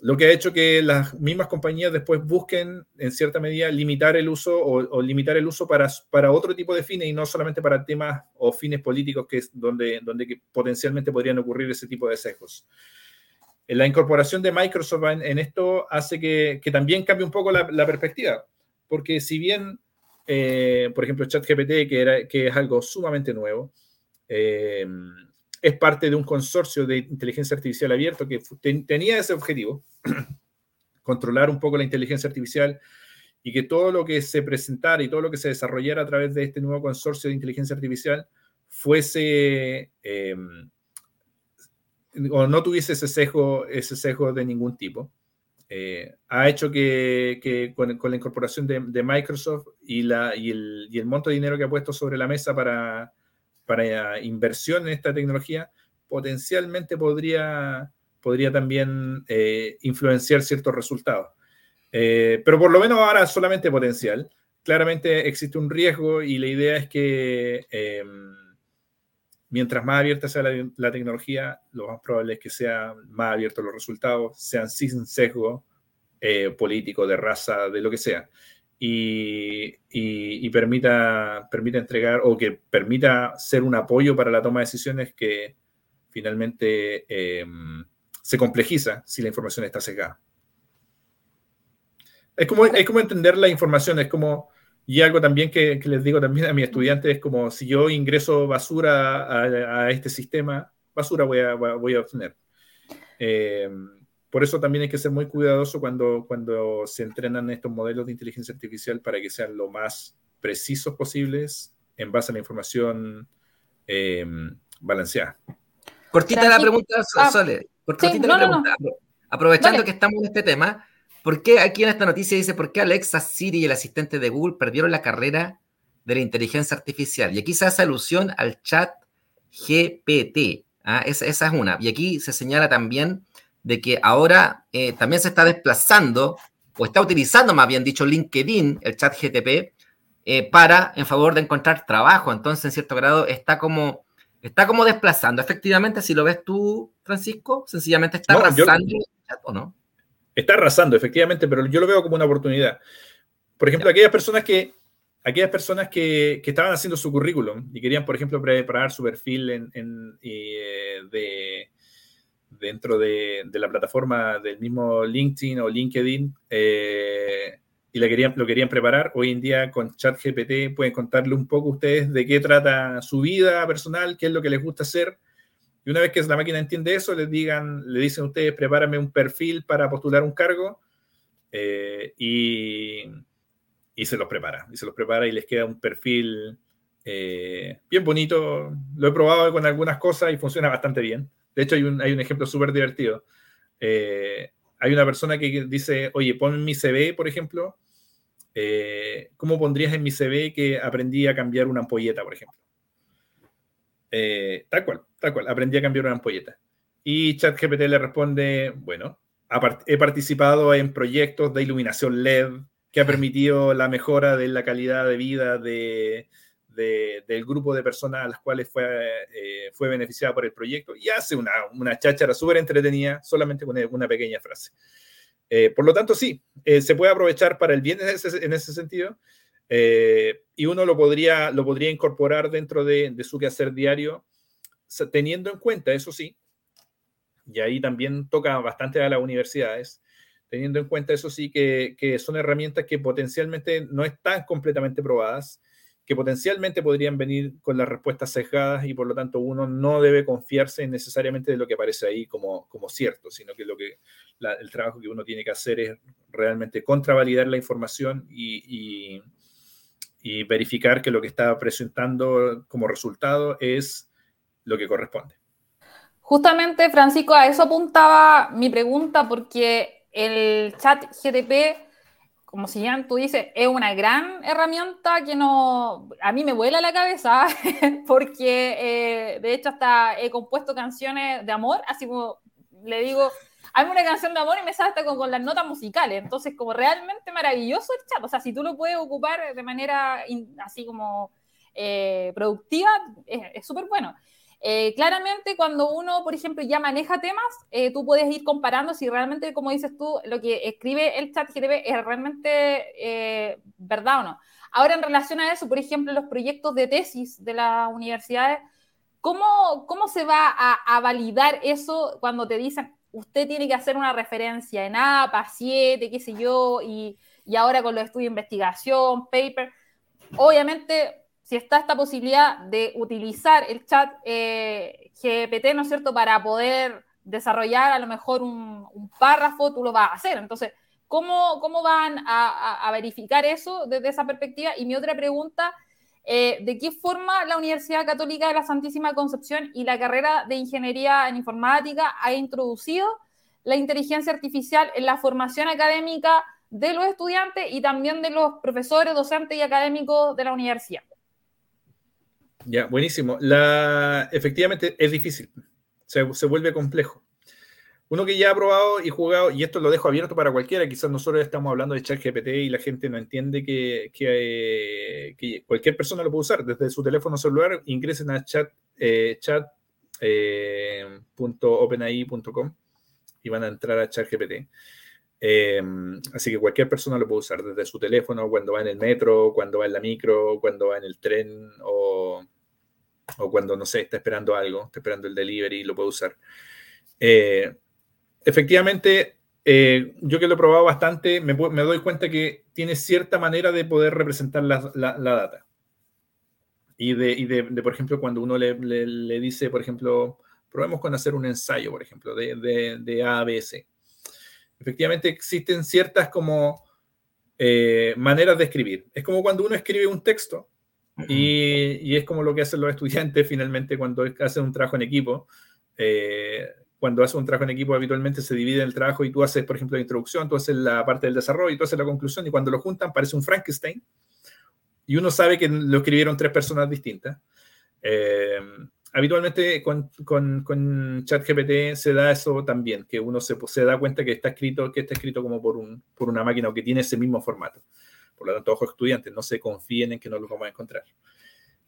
lo que ha hecho que las mismas compañías después busquen, en cierta medida, limitar el uso o, limitar el uso para, para otro tipo de fines y no solamente para temas o fines políticos que es donde, donde potencialmente podrían ocurrir ese tipo de sesgos. La incorporación de Microsoft en, esto hace que, también cambie un poco la, perspectiva, porque si bien, eh, por ejemplo, ChatGPT, que, es algo sumamente nuevo, eh, es parte de un consorcio de inteligencia artificial abierto que tenía ese objetivo, controlar un poco la inteligencia artificial y que todo lo que se presentara y todo lo que se desarrollara a través de este nuevo consorcio de inteligencia artificial fuese eh, o no tuviese ese sesgo, ese sesgo de ningún tipo. Eh, ha hecho que, que con, con, la incorporación de, de Microsoft y, la, y, el, y el monto de dinero que ha puesto sobre la mesa para, para inversión en esta tecnología potencialmente podría, podría también eh, influenciar ciertos resultados. Eh, pero por lo menos ahora solamente potencial. Claramente existe un riesgo y la idea es que em, mientras más abierta sea la, tecnología, lo más probable es que sean más abiertos los resultados, sean sin sesgo eh, político, de raza, de lo que sea. Y, permita, permita entregar o que permita ser un apoyo para la toma de decisiones que finalmente em, se complejiza si la información está sesgada. Es como, es como entender la información, es como, y algo también que, les digo también a mis estudiantes, es como si yo ingreso basura a, este sistema, basura voy a, voy a obtener. Em, por eso también hay que ser muy cuidadoso cuando, cuando se entrenan estos modelos de inteligencia artificial para que sean lo más precisos posibles en base a la información em, balanceada. Cortita la pregunta, ah, Sole. Cortita la pregunta. Aprovechando que estamos en este tema, ¿por qué aquí en esta noticia dice por qué Alexa, Siri y el asistente de Google perdieron la carrera de la inteligencia artificial? Y aquí se hace alusión al chat GPT. ¿ah? Esa, esa, es una. Y aquí se señala también de que ahora eh, también se está desplazando, o está utilizando más bien dicho LinkedIn, el chat GTP, eh, para en favor de encontrar trabajo. Entonces, en cierto grado, está como, está como desplazando. Efectivamente, si lo ves tú, Francisco, sencillamente está arrasando ¿o no? Está arrasando, efectivamente, pero yo lo veo como una oportunidad. Por ejemplo, aquellas personas que aquellas personas que, que, estaban haciendo su currículum y querían, por ejemplo, preparar su perfil en, en, eh, de, dentro de, la plataforma del mismo LinkedIn o LinkedIn eh, y la querían, lo querían preparar, hoy en día con ChatGPT pueden contarle un poco ustedes de qué trata su vida personal, qué es lo que les gusta hacer. Y una vez que la máquina entiende eso, les digan, le dicen a ustedes, prepárame un perfil para postular un cargo eh, y, y, se los prepara. Y se los prepara y les queda un perfil eh, bien bonito. Lo he probado con algunas cosas y funciona bastante bien. De hecho, hay un, hay un ejemplo súper divertido. Eh, hay una persona que dice, oye, pon mi CV, por ejemplo, ¿cómo pondrías en mi CV que aprendí a cambiar una ampolleta, por ejemplo? Tal cual, tal cual, aprendí a cambiar una ampolleta. Y ChatGPT le responde, bueno, he participado en proyectos de iluminación LED que ha permitido la mejora de la calidad de vida de, del grupo de personas a las cuales fue, eh, fue beneficiada por el proyecto y hace una, una cháchara súper entretenida solamente con una pequeña frase. Eh, por lo tanto, sí, eh, se puede aprovechar para el bien en ese, en ese sentido y uno lo podría, lo podría incorporar dentro de, de, su quehacer diario, teniendo en cuenta, eso sí, y ahí también toca bastante a las universidades, teniendo en cuenta, eso sí, que, que son herramientas que potencialmente no están completamente probadas que potencialmente podrían venir con las respuestas sesgadas y por lo tanto uno no debe confiarse necesariamente de lo que aparece ahí como, como cierto, sino que, lo que el trabajo que uno tiene que hacer es realmente contravalidar la información y, y, verificar que lo que está presentando como resultado es lo que corresponde. Justamente, Francisco, a eso apuntaba mi pregunta porque el chat GTP como si ya tú dices, es una gran herramienta que no, a mí me vuela la cabeza, porque eh, de hecho hasta he compuesto canciones de amor, así como le digo, hazme una canción de amor y me sale hasta con, las notas musicales, entonces como realmente maravilloso el chat, o sea, si tú lo puedes ocupar de manera así como eh, productiva, es súper bueno. Eh, claramente, cuando uno, por ejemplo, ya maneja temas, eh, tú puedes ir comparando si realmente, como dices tú, lo que escribe el chat GTP es realmente eh, verdad o no. Ahora, en relación a eso, por ejemplo, los proyectos de tesis de las universidades, ¿cómo, cómo se va a, validar eso cuando te dicen, usted tiene que hacer una referencia en APA, 7, qué sé yo, y, y ahora con los estudios de investigación, paper? Obviamente, si está esta posibilidad de utilizar el chat eh, GPT, ¿no es cierto?, para poder desarrollar a lo mejor un, párrafo, tú lo vas a hacer. Entonces, ¿cómo, cómo van a, verificar eso desde esa perspectiva? Y mi otra pregunta, eh, ¿de qué forma la Universidad Católica de la Santísima Concepción y la carrera de Ingeniería en Informática ha introducido la inteligencia artificial en la formación académica de los estudiantes y también de los profesores, docentes y académicos de la universidad? Ya, buenísimo. La, efectivamente es difícil. se, se vuelve complejo. Uno que ya ha probado y jugado, y esto lo dejo abierto para cualquiera, quizás nosotros estamos hablando de ChatGPT y la gente no entiende que, que, que, cualquier persona lo puede usar desde su teléfono celular, ingresen a chat, eh, chat.openai.com eh, y van a entrar a ChatGPT. Eh, así que cualquier persona lo puede usar desde su teléfono, cuando va en el metro, cuando va en la micro, cuando va en el tren o, o cuando, no sé, está esperando algo, está esperando el delivery, lo puede usar. Eh, efectivamente, eh, yo que lo he probado bastante, me, me, doy cuenta que tiene cierta manera de poder representar la, la, la data. Y, de, y de, de, por ejemplo, cuando uno le, le, le, dice, por ejemplo, probemos con hacer un ensayo, por ejemplo, de, de, de A a B, C efectivamente existen ciertas como eh, maneras de escribir. Es como cuando uno escribe un texto y, es como lo que hacen los estudiantes finalmente cuando hacen un trabajo en equipo. Eh, cuando haces un trabajo en equipo habitualmente se divide el trabajo y tú haces, por ejemplo, la introducción, tú haces la parte del desarrollo y tú haces la conclusión y cuando lo juntan parece un Frankenstein y uno sabe que lo escribieron tres personas distintas. Eh, habitualmente con, con, con, ChatGPT se da eso también, que uno se, se, da cuenta que está escrito, que está escrito como por una máquina o que tiene ese mismo formato. Por lo tanto, ojos estudiantes, no se confíen en que no lo vamos a encontrar.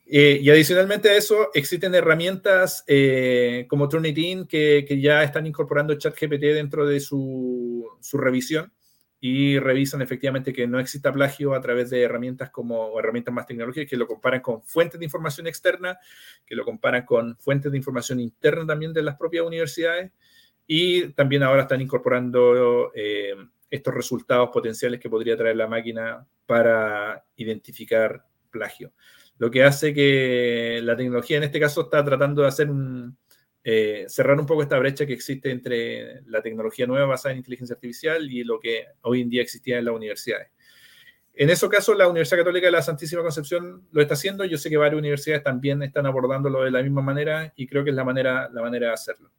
Eh, y adicionalmente a eso, existen herramientas eh, como Turnitin que, que, ya están incorporando ChatGPT dentro de su, su revisión y revisan efectivamente que no exista plagio a través de herramientas como herramientas más tecnológicas que lo comparan con fuentes de información externa, que lo comparan con fuentes de información interna también de las propias universidades y también ahora están incorporando eh, estos resultados potenciales que podría traer la máquina para identificar plagio. Lo que hace que la tecnología en este caso está tratando de hacer eh, cerrar un poco esta brecha que existe entre la tecnología nueva basada en inteligencia artificial y lo que hoy en día existía en las universidades. En ese caso, la Universidad Católica de la Santísima Concepción lo está haciendo. Yo sé que varias universidades también están abordándolo de la misma manera y creo que es la manera, la manera de hacerlo.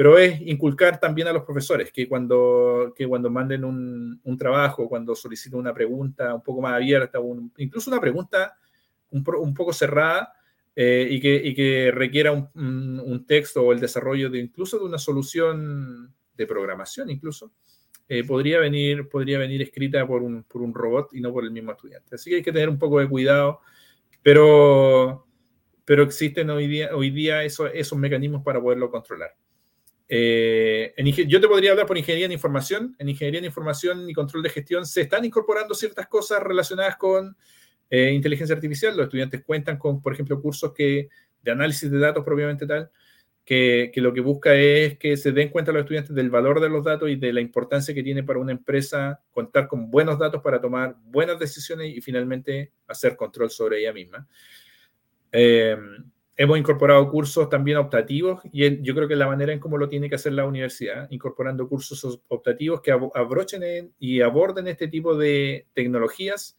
Pero es inculcar también a los profesores que cuando, que cuando manden un, un trabajo, cuando soliciten una pregunta un poco más abierta, un, incluso una pregunta un, un poco cerrada, eh, y, que, y, que, requiera un, texto o el desarrollo de incluso de una solución de programación incluso, eh, podría, venir, podría venir escrita por un, por un robot y no por el mismo estudiante. Así que hay que tener un poco de cuidado, pero, pero existen hoy día, hoy día eso, esos mecanismos para poderlo controlar. Eh, en, yo te podría hablar por ingeniería en información. En ingeniería en información y control de gestión se están incorporando ciertas cosas relacionadas con eh, inteligencia artificial. Los estudiantes cuentan con, por ejemplo, cursos que, de análisis de datos propiamente tal, que, que, lo que busca es que se den cuenta los estudiantes del valor de los datos y de la importancia que tiene para una empresa contar con buenos datos para tomar buenas decisiones y finalmente hacer control sobre ella misma. Eh, hemos incorporado cursos también optativos y yo creo que la manera en cómo lo tiene que hacer la universidad, incorporando cursos optativos que abrochen y aborden este tipo de tecnologías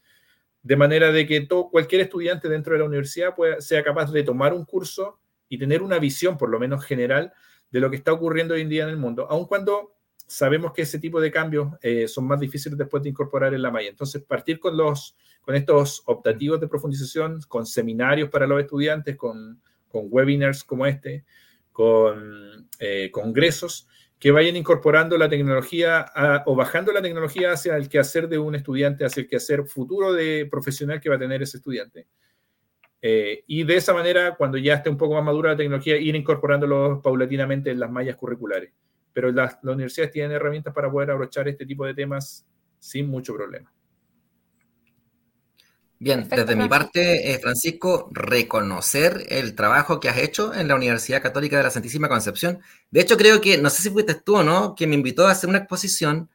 de manera de que todo, cualquier estudiante dentro de la universidad pueda, sea capaz de tomar un curso y tener una visión, por lo menos general, de lo que está ocurriendo hoy en día en el mundo, aun cuando sabemos que ese tipo de cambios eh, son más difíciles después de incorporar en la malla. Entonces, partir con, los, con estos optativos de profundización, con seminarios para los estudiantes, con, con webinars como este, con eh, congresos, que vayan incorporando la tecnología o bajando la tecnología hacia el quehacer de un estudiante, hacia el quehacer futuro de profesional que va a tener ese estudiante. Eh, y de esa manera, cuando ya esté un poco más madura la tecnología, ir incorporándolo paulatinamente en las mallas curriculares. Pero las universidades tienen herramientas para poder abrochar este tipo de temas sin mucho problema. Bien, Perfecto, desde mi parte, eh, Francisco, reconocer el trabajo que has hecho en la Universidad Católica de la Santísima Concepción. De hecho, creo que, no sé si fuiste tú o no, que me invitó a hacer una exposición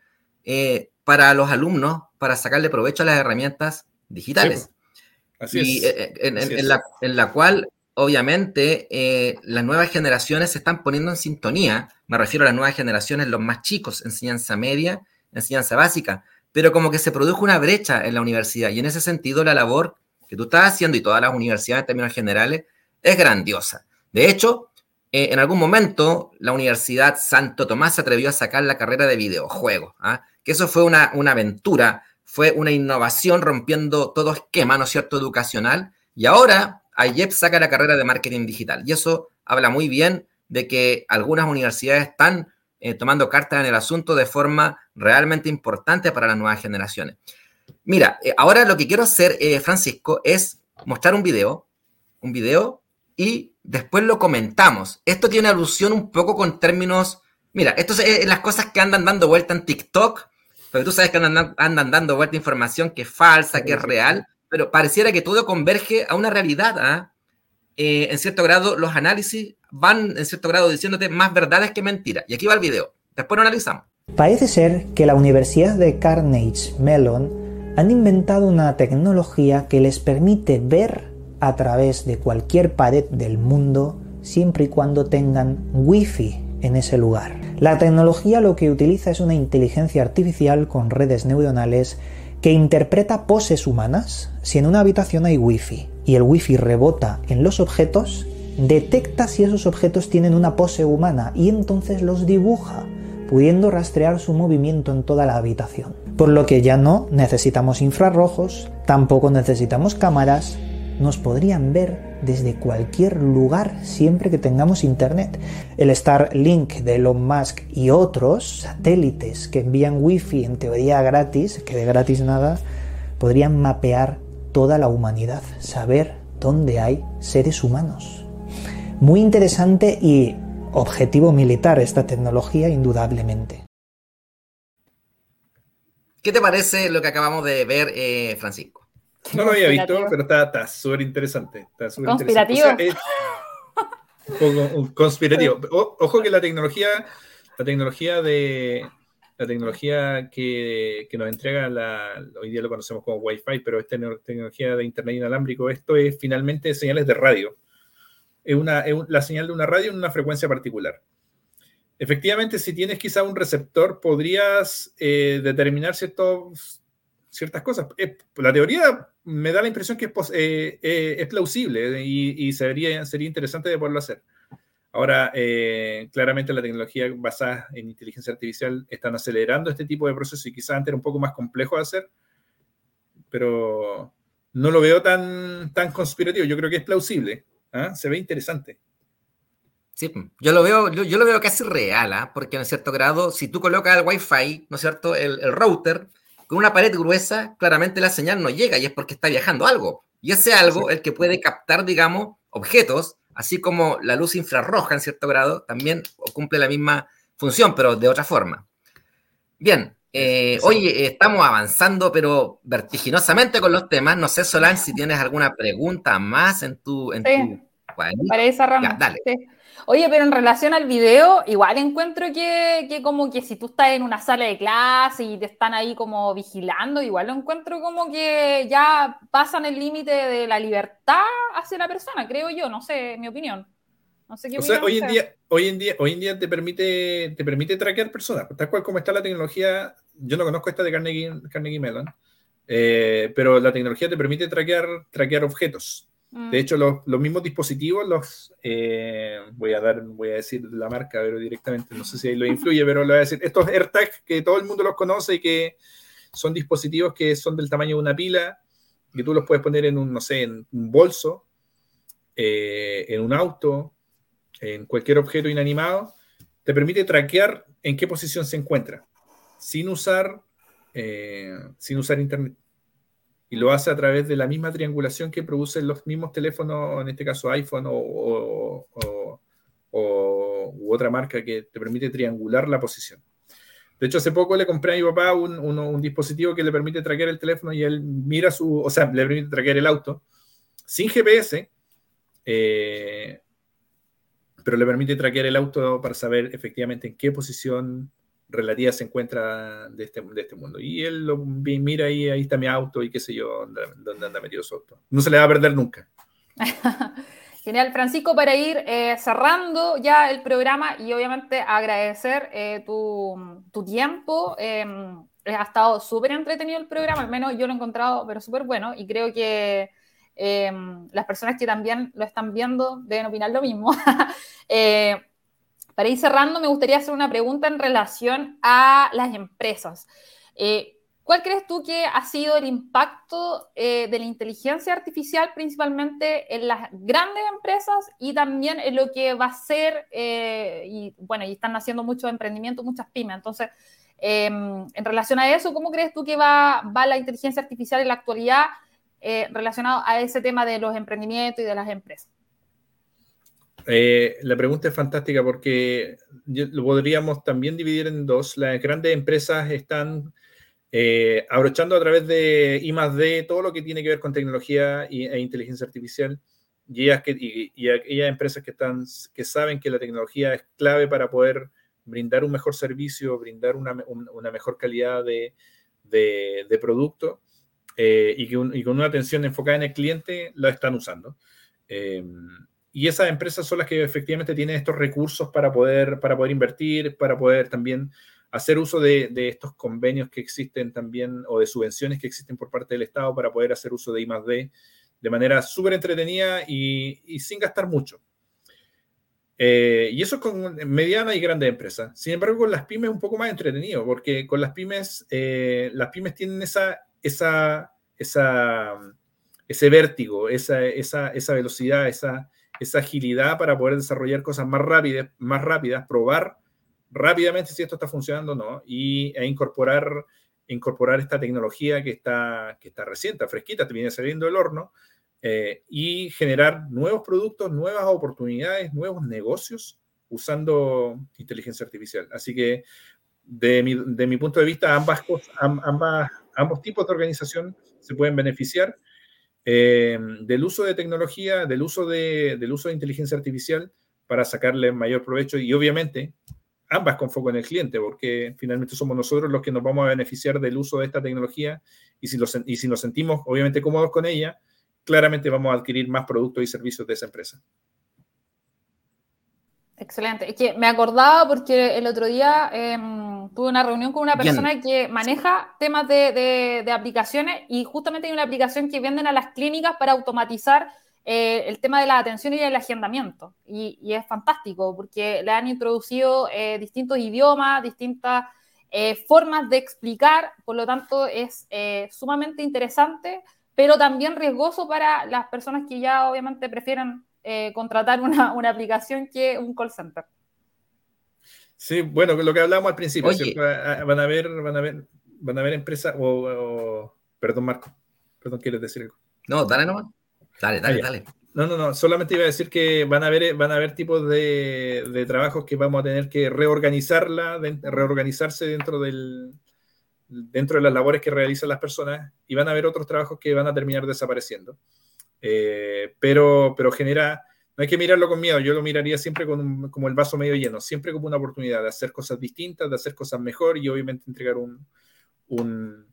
eh, para los alumnos para sacarle provecho a las herramientas digitales. Sí, así y, es. Eh, en, así en, es. La, en, La, cual, obviamente, eh, las nuevas generaciones se están poniendo en sintonía. Me refiero a las nuevas generaciones, los más chicos, enseñanza media, enseñanza básica pero como que se produjo una brecha en la universidad y en ese sentido la labor que tú estás haciendo y todas las universidades en términos generales es grandiosa. De hecho, eh, en algún momento la Universidad Santo Tomás se atrevió a sacar la carrera de videojuegos, ¿ah? que eso fue una, una aventura, fue una innovación rompiendo todo esquema, ¿no cierto?, educacional, y ahora AYEP saca la carrera de marketing digital, y eso habla muy bien de que algunas universidades están eh, tomando cartas en el asunto de forma realmente importante para las nuevas generaciones. Mira, eh, ahora lo que quiero hacer, eh, Francisco, es mostrar un video, un video, y después lo comentamos. Esto tiene alusión un poco con términos, mira, esto es las cosas que andan dando vuelta en TikTok, pero tú sabes que andan, andan dando vuelta información que es falsa, que es real, pero pareciera que todo converge a una realidad. ¿ah? En cierto grado, los análisis van, en cierto grado, diciéndote más verdades que mentiras. Y aquí va el video. Después lo analizamos. Parece ser que la Universidad de Carnegie Mellon han inventado una tecnología que les permite ver a través de cualquier pared del mundo siempre y cuando tengan wifi en ese lugar. La tecnología lo que utiliza es una inteligencia artificial con redes neuronales que interpreta poses humanas si en una habitación hay wifi y el wifi rebota en los objetos detecta si esos objetos tienen una pose humana y entonces los dibuja, pudiendo rastrear su movimiento en toda la habitación. Por lo que ya no necesitamos infrarrojos, tampoco necesitamos cámaras, nos podrían ver desde cualquier lugar siempre que tengamos internet. El Starlink de Elon Musk y otros satélites que envían wifi en teoría gratis, que de gratis nada, podrían mapear toda la humanidad, saber dónde hay seres humanos. Muy interesante y objetivo militar esta tecnología, indudablemente. ¿Qué te parece lo que acabamos de ver, eh, Francisco? No lo había visto, pero está súper interesante. conspirativo. conspirativo. ojo que la tecnología, la tecnología de la tecnología que, nos entrega la, hoy día lo conocemos como Wi-Fi, pero esta tecnología de Internet inalámbrico, esto es finalmente señales de radio es, una, la señal de una radio en una frecuencia particular. Efectivamente, si tienes quizá un receptor, podrías eh, determinar ciertos, ciertas cosas. La teoría me da la impresión que es, eh, plausible y, sería, sería interesante de poderlo hacer. Ahora, claramente la tecnología basada en inteligencia artificial están acelerando este tipo de procesos y quizás antes era un poco más complejo de hacer, pero no lo veo tan, tan conspirativo. Yo creo que es plausible. ¿Ah? Se ve interesante. Sí, yo lo veo, yo, lo veo casi real, ¿ah? porque en cierto grado, si tú colocas el Wi-Fi, ¿no es cierto? El, router, con una pared gruesa, claramente la señal no llega y es porque está viajando algo. Y ese algo, el que puede captar, digamos, objetos, así como la luz infrarroja en cierto grado, también cumple la misma función, pero de otra forma. Bien, eh, oye, estamos avanzando, pero vertiginosamente con los temas. No sé, Solange, si tienes alguna pregunta más en tu, en para esa rama. dale. Oye, pero en relación al video, igual encuentro que, que, como que si tú estás en una sala de clase y te están ahí como vigilando, igual lo encuentro como que ya pasan el límite de la libertad hacia la persona, creo yo, no sé, mi opinión. No sé qué o sea, hoy en, día, hoy en día, hoy en día te permite, te permite traquear personas, tal cual como está la tecnología, yo no conozco esta de Carnegie, Carnegie Mellon, eh, pero la tecnología te permite traquear, traquear objetos. Mm. De hecho, los, los, mismos dispositivos, los eh, voy a dar, voy a decir la marca, pero directamente, no sé si ahí lo influye, pero lo voy a decir. Estos AirTags que todo el mundo los conoce y que son dispositivos que son del tamaño de una pila, que tú los puedes poner en un, no sé, en un bolso, eh, en un auto, en cualquier objeto inanimado, te permite traquear en qué posición se encuentra, sin usar, eh, sin usar internet y lo hace a través de la misma triangulación que producen los mismos teléfonos, en este caso iPhone o, otra marca que te permite triangular la posición. De hecho, hace poco le compré a mi papá un, dispositivo que le permite traquear el teléfono y él mira su, o sea, le permite traquear el auto sin GPS, eh, pero le permite traquear el auto para saber efectivamente en qué posición relativa se encuentra de este, de este mundo. Y él lo mira y ahí está mi auto y qué sé yo, dónde, anda metido su auto. No se le va a perder nunca. Genial, Francisco, para ir eh, cerrando ya el programa y obviamente agradecer eh, tu, tu, tiempo. Em, ha estado súper entretenido el programa, al menos yo lo he encontrado, pero súper bueno y creo que em, las personas que también lo están viendo deben opinar lo mismo. Para ir cerrando, me gustaría hacer una pregunta en relación a las empresas. Eh, ¿Cuál crees tú que ha sido el impacto eh, de la inteligencia artificial principalmente en las grandes empresas y también en lo que va a ser, eh, y bueno, y están haciendo mucho emprendimiento, muchas pymes. Entonces, em, en relación a eso, ¿cómo crees tú que va, va la inteligencia artificial en la actualidad relacionado a ese tema de los emprendimientos y de las empresas? La pregunta es fantástica porque lo podríamos también dividir en dos. Las grandes empresas están eh, abrochando a través de I D todo lo que tiene que ver con tecnología e inteligencia artificial y, aquellas empresas que, están, que saben que la tecnología es clave para poder brindar un mejor servicio, brindar una, mejor calidad de, producto eh, y, con una atención enfocada en el cliente la están usando. Eh, y esas empresas son las que efectivamente tienen estos recursos para poder, para poder invertir, para poder también hacer uso de, estos convenios que existen también o de subvenciones que existen por parte del Estado para poder hacer uso de I D de manera súper entretenida y, sin gastar mucho. Eh, y eso es con mediana y grandes empresas. Sin embargo, con las pymes es un poco más entretenido, porque con las pymes, eh, las pymes tienen esa, esa, esa, ese vértigo, esa, esa, esa velocidad, esa, esa agilidad para poder desarrollar cosas más rápidas, más rápidas, probar rápidamente si esto está funcionando o no y, e incorporar, incorporar esta tecnología que está, que está reciente, fresquita, te viene saliendo del horno eh, y generar nuevos productos, nuevas oportunidades, nuevos negocios usando inteligencia artificial. Así que de mi, de mi punto de vista, ambas, ambas, ambos tipos de organización se pueden beneficiar eh, del uso de tecnología, del uso de, del uso de inteligencia artificial para sacarle mayor provecho y obviamente ambas con foco en el cliente, porque finalmente somos nosotros los que nos vamos a beneficiar del uso de esta tecnología y si, y si nos sentimos obviamente cómodos con ella, claramente vamos a adquirir más productos y servicios de esa empresa. Excelente. Es que me acordaba porque el otro día em, tuve una reunión con una persona que maneja temas de, de, aplicaciones y justamente hay una aplicación que venden a las clínicas para automatizar eh, el tema de la atención y el agendamiento. Y, es fantástico porque le han introducido eh, distintos idiomas, distintas eh, formas de explicar, por lo tanto es sumamente interesante, pero también riesgoso para las personas que ya obviamente prefieren contratar una, una, aplicación que un call center. Sí, bueno, lo que hablábamos al principio, van a haber, van a ver, van a ver empresas o, perdón, Marco, perdón, ¿quieres decir algo? No, dale nomás. Dale, dale, dale. No, no, no, solamente iba a decir que van a haber, van a haber tipos de, de trabajos que vamos a tener que reorganizarla, reorganizarse dentro del dentro de las labores que realizan las personas y van a haber otros trabajos que van a terminar desapareciendo. Eh, pero, pero genera, no hay que mirarlo con miedo, yo lo miraría siempre con como el vaso medio lleno, siempre como una oportunidad de hacer cosas distintas, de hacer cosas mejor y obviamente entregar un, un,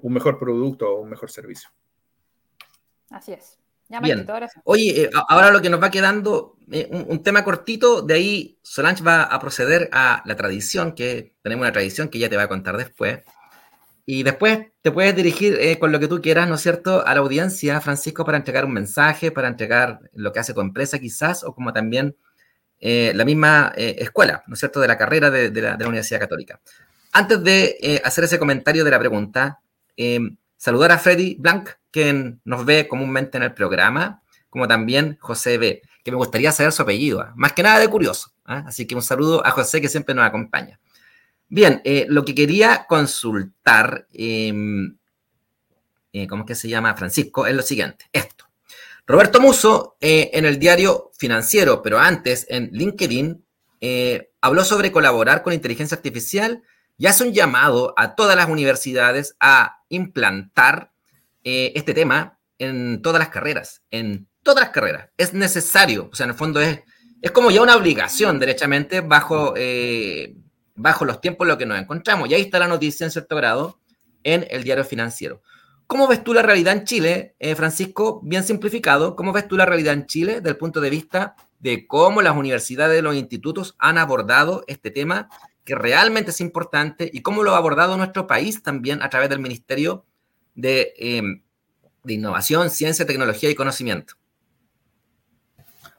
un mejor producto o un mejor servicio. Así es. Bien. Oye, eh, ahora lo que nos va quedando, eh, un, tema cortito, de ahí Solange va a proceder a la tradición, que tenemos una tradición que ya te va a contar después. Y después te puedes dirigir eh, con lo que tú quieras, ¿no es cierto?, a la audiencia, Francisco, para entregar un mensaje, para entregar lo que hace tu empresa quizás, o como también la misma escuela, ¿no es cierto?, de la carrera de, de, la, de la, Universidad Católica. Antes de hacer ese comentario de la pregunta, saludar a Freddy Blanc, quien nos ve comúnmente en el programa, como también José B., que me gustaría saber su apellido, ¿ah? más que nada de curioso. ¿ah? Así que un saludo a José que siempre nos acompaña. Bien, eh, lo que quería consultar, em, eh, ¿cómo es que se llama Francisco? Es lo siguiente, esto. Roberto Muso, eh, en el diario financiero, pero antes en LinkedIn, habló sobre colaborar con inteligencia artificial y hace un llamado a todas las universidades a implantar este tema en todas las carreras, en todas las carreras. Es necesario, o sea, en el fondo es, es como ya una obligación, derechamente, bajo, bajo los tiempos en los que nos encontramos. Y ahí está la noticia en cierto grado en el diario financiero. ¿Cómo ves tú la realidad en Chile, eh, Francisco? Bien simplificado, ¿cómo ves tú la realidad en Chile desde el punto de vista de cómo las universidades los institutos han abordado este tema que realmente es importante y cómo lo ha abordado nuestro país también a través del Ministerio Em, de, innovación, ciencia, tecnología y conocimiento.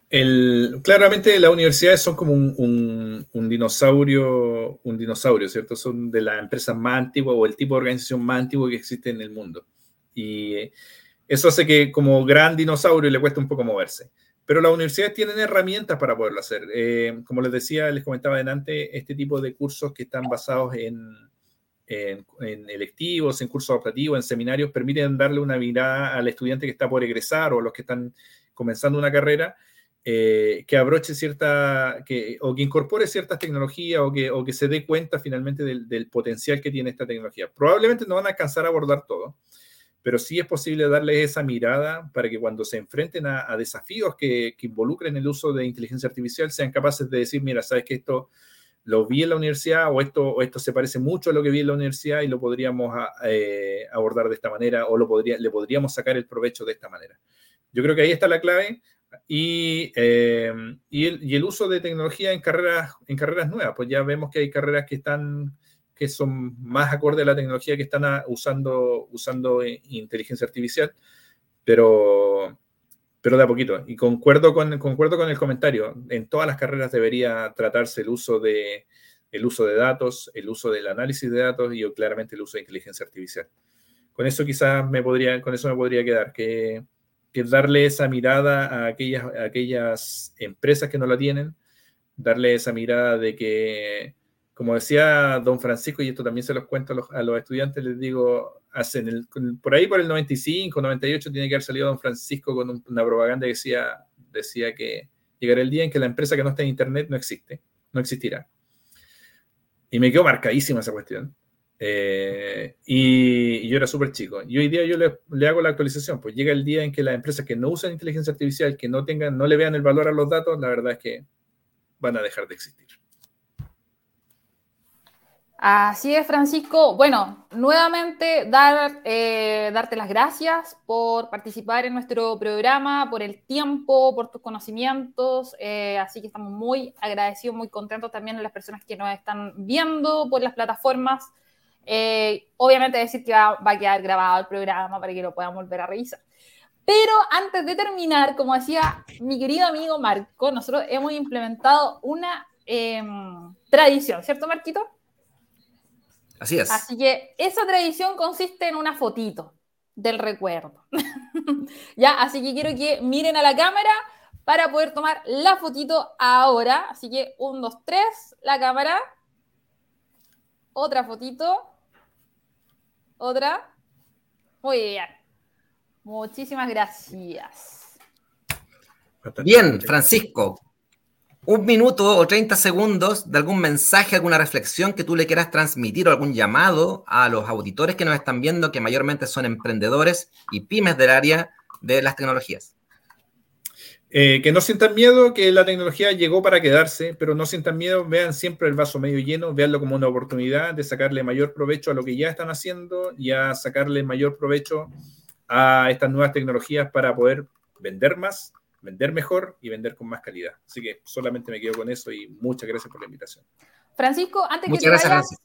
Claramente las universidades son como un, dinosaurio, un dinosaurio, ¿cierto? Son de las empresas más antiguas o el tipo de organización más antigua que existe en el mundo. Y eso hace que como gran dinosaurio le cueste un poco moverse. Pero las universidades tienen herramientas para poderlo hacer. Eh, como les decía, les comentaba adelante, este tipo de cursos que están basados en, electivos, en cursos operativos, en seminarios, permiten darle una mirada al estudiante que está por egresar o a los que están comenzando una carrera, eh, que abroche cierta, que, o que incorpore ciertas tecnologías o que, o que se dé cuenta finalmente del, potencial que tiene esta tecnología. Probablemente no van a alcanzar a abordar todo, pero sí es posible darles esa mirada para que cuando se enfrenten a, desafíos que, que, involucren el uso de inteligencia artificial sean capaces de decir, mira, sabes que esto lo vi en la universidad o esto, esto se parece mucho a lo que vi en la universidad y lo podríamos eh, abordar de esta manera o lo podría, le podríamos sacar el provecho de esta manera. Yo creo que ahí está la clave y, eh, y, el, y, el, uso de tecnología en carreras, en carreras nuevas, pues ya vemos que hay carreras que están que son más acorde a la tecnología que están usando, usando eh, inteligencia artificial, pero, pero de a poquito. Y concuerdo con, concuerdo con el comentario. En todas las carreras debería tratarse el uso de, el uso de datos, el uso del análisis de datos y claramente el uso de inteligencia artificial. Con eso quizás me podría, con eso me podría quedar, que, que darle esa mirada a aquellas, a aquellas empresas que no la tienen, darle esa mirada de que, como decía don Francisco, y esto también se los cuento a los, estudiantes, les digo, hacen el, por ahí por el 95, 98 tiene que haber salido don Francisco con una propaganda que decía, decía que llegará el día en que la empresa que no está en Internet no existe, no existirá. Y me quedó marcadísima esa cuestión. Eh, y, yo era súper chico. Y hoy día yo le, le, hago la actualización. Pues llega el día en que las empresas que no usan inteligencia artificial, que no tengan, no le vean el valor a los datos, la verdad es que van a dejar de existir. Así es, Francisco. Bueno, nuevamente dar, eh, darte las gracias por participar en nuestro programa, por el tiempo, por tus conocimientos. Eh, así que estamos muy agradecidos, muy contentos también de las personas que nos están viendo por las plataformas. Eh, obviamente decir que va, va, a quedar grabado el programa para que lo puedan volver a revisar. Pero antes de terminar, como decía mi querido amigo Marco, nosotros hemos implementado una em, tradición, ¿cierto, Marquito? Así es. Así que esa tradición consiste en una fotito del recuerdo. ya, así que quiero que miren a la cámara para poder tomar la fotito ahora. Así que un, dos, tres, la cámara. Otra fotito. Otra. Muy bien. Muchísimas gracias. Bien, Francisco, un minuto o 30 segundos de algún mensaje, alguna reflexión que tú le quieras transmitir o algún llamado a los auditores que nos están viendo, que mayormente son emprendedores y pymes del área de las tecnologías. Eh, que no sientan miedo, que la tecnología llegó para quedarse, pero no sientan miedo, vean siempre el vaso medio lleno, veanlo como una oportunidad de sacarle mayor provecho a lo que ya están haciendo y a sacarle mayor provecho a estas nuevas tecnologías para poder vender más, vender mejor y vender con más calidad. Así que solamente me quedo con eso y muchas gracias por la invitación. Francisco, antes que te vayas,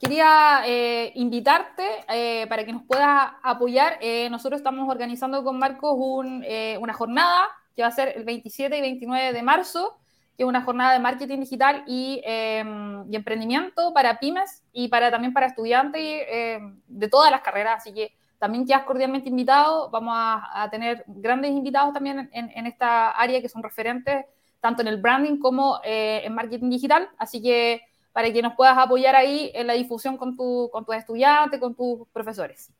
quería eh, invitarte eh, para que nos puedas apoyar. Eh, nosotros estamos organizando con Marcos un, una jornada que va a ser el 27 y 29 de marzo, que es una jornada de marketing digital y, em, emprendimiento para pymes y para, también para estudiantes de todas las carreras. Así que también quedas cordialmente invitado. Vamos a, tener grandes invitados también en, esta área que son referentes tanto en el branding como eh, en marketing digital. Así que para que nos puedas apoyar ahí en la difusión con, tu, con tus estudiantes, con tus profesores.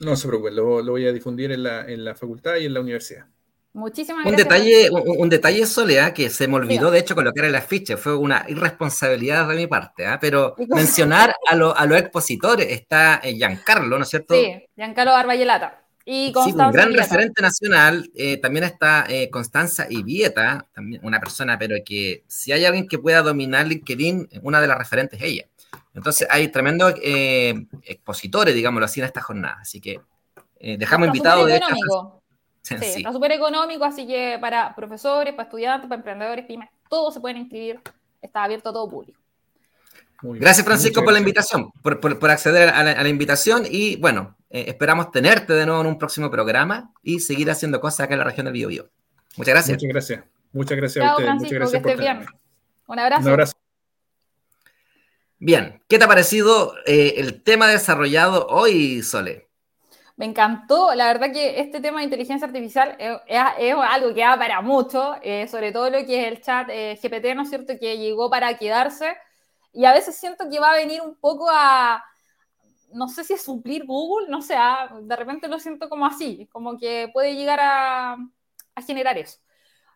No se preocupe, lo, lo voy a difundir en la, en la facultad y en la universidad. Muchísimas un gracias. Detalle, un, un, detalle, Soledad, que se me olvidó, de hecho, colocar en la ficha, fue una irresponsabilidad de mi parte, ¿eh? pero mencionar a, lo, a, los expositores, está eh, Giancarlo, ¿no es cierto? Sí, Giancarlo Barbayelata. Y sí, un gran referente nacional, eh, también está eh, Constanza Ivieta, también una persona, pero que si hay alguien que pueda dominar LinkedIn, una de las referentes es ella. Entonces hay tremendos eh, expositores, digámoslo así, en esta jornada. Así que dejamos invitados de hecho, Sí, sí. está súper económico, así que para profesores, para estudiantes, para emprendedores, pymes, todos se pueden inscribir, está abierto a todo público. Gracias, Francisco, por la invitación, por, por, por acceder a la, a la, invitación y bueno, eh, esperamos tenerte de nuevo en un próximo programa y seguir haciendo cosas acá en la región del Biobío. Muchas gracias. Muchas gracias. Muchas gracias a ustedes. Muchas gracias que estés bien. Un abrazo. Un abrazo. Bien, ¿qué te ha parecido eh, el tema desarrollado hoy, Sole? Me encantó, la verdad que este tema de inteligencia artificial es, algo que da para mucho, eh, sobre todo lo que es el chat eh, GPT, ¿no es cierto?, que llegó para quedarse y a veces siento que va a venir un poco a, no sé si suplir Google, no sé, de repente lo siento como así, como que puede llegar a, generar eso.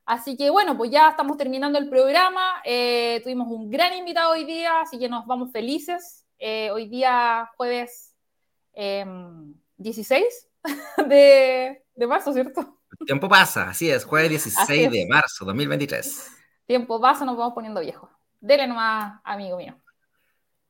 Así que bueno, pues ya estamos terminando el programa. Eh, tuvimos un gran invitado hoy día, así que nos vamos felices. Eh, hoy día jueves 16 em, de, de, marzo, ¿cierto? El tiempo pasa, así es, jueves 16 de marzo 2023. Tiempo pasa, nos vamos poniendo viejos. Dele nomás, amigo mío.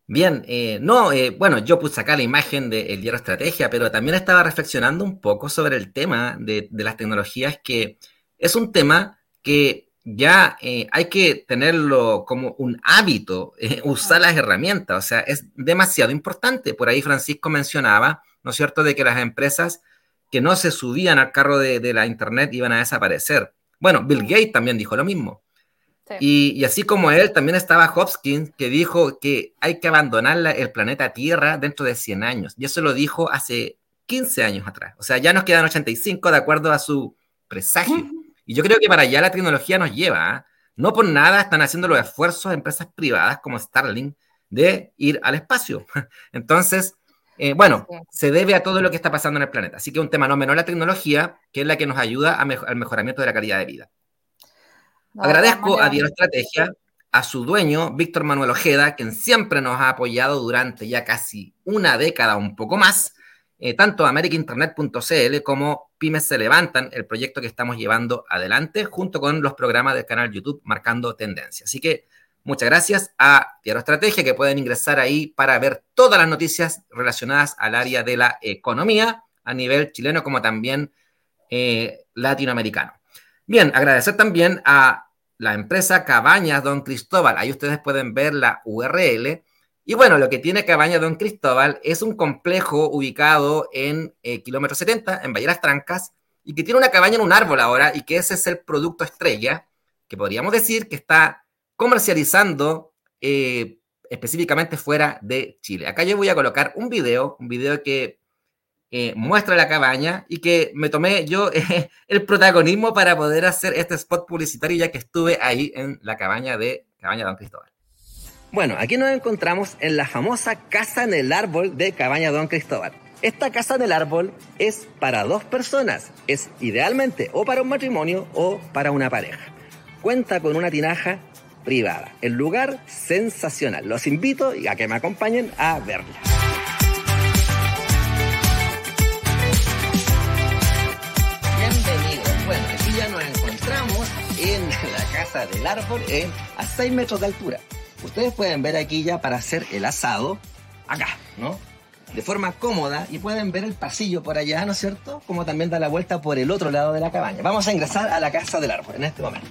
Bien, eh, no, bueno, yo puse acá la imagen del de diario Estrategia, pero también estaba reflexionando un poco sobre el tema de, de las tecnologías, que es un tema que ya eh, hay que tenerlo como un hábito, eh, usar las herramientas, o sea, es demasiado importante. Por ahí Francisco mencionaba, ¿no es cierto?, de que las empresas que no se subían al carro de, la Internet iban a desaparecer. Bueno, Bill Gates también dijo lo mismo. Y, así como él, también estaba Hopkins, que dijo que hay que abandonar el planeta Tierra dentro de 100 años. Y eso lo dijo hace 15 años atrás. O sea, ya nos quedan 85 de acuerdo a su presagio. Y yo creo que para allá la tecnología nos lleva. ¿ah? No por nada están haciendo los esfuerzos empresas privadas como Starlink de ir al espacio. Entonces, eh, bueno, se debe a todo lo que está pasando en el planeta. Así que un tema no menor la tecnología, que es la que nos ayuda al mejoramiento de la calidad de vida. Agradezco a Diario Estrategia, a su dueño, Víctor Manuel Ojeda, quien siempre nos ha apoyado durante ya casi una década, un poco más, eh, tanto americainternet.cl como Pymes se levantan, el proyecto que estamos llevando adelante junto con los programas del canal YouTube Marcando Tendencia. Así que muchas gracias a Diario Estrategia que pueden ingresar ahí para ver todas las noticias relacionadas al área de la economía a nivel chileno como también eh, latinoamericano. Bien, agradecer también a la empresa Cabañas Don Cristóbal. Ahí ustedes pueden ver la URL y bueno, lo que tiene Cabaña Don Cristóbal es un complejo ubicado en eh, kilómetro 70, en Valle Trancas, y que tiene una cabaña en un árbol ahora, y que ese es el producto estrella, que podríamos decir que está comercializando eh, específicamente fuera de Chile. Acá yo voy a colocar un video, un video que eh, muestra la cabaña y que me tomé yo el protagonismo para poder hacer este spot publicitario ya que estuve ahí en la cabaña de Cabaña Don Cristóbal. Bueno, aquí nos encontramos en la famosa Casa en el Árbol de Cabaña Don Cristóbal. Esta casa en el árbol es para dos personas. Es idealmente o para un matrimonio o para una pareja. Cuenta con una tinaja privada. El lugar sensacional. Los invito a que me acompañen a verla. Bienvenidos. Bueno, aquí ya nos encontramos en la casa del árbol a 6 metros de altura. Ustedes pueden ver aquí ya para hacer el asado, acá, ¿no? De forma cómoda y pueden ver el pasillo por allá, ¿no es cierto? Como también da la vuelta por el otro lado de la cabaña. Vamos a ingresar a la casa del árbol en este momento.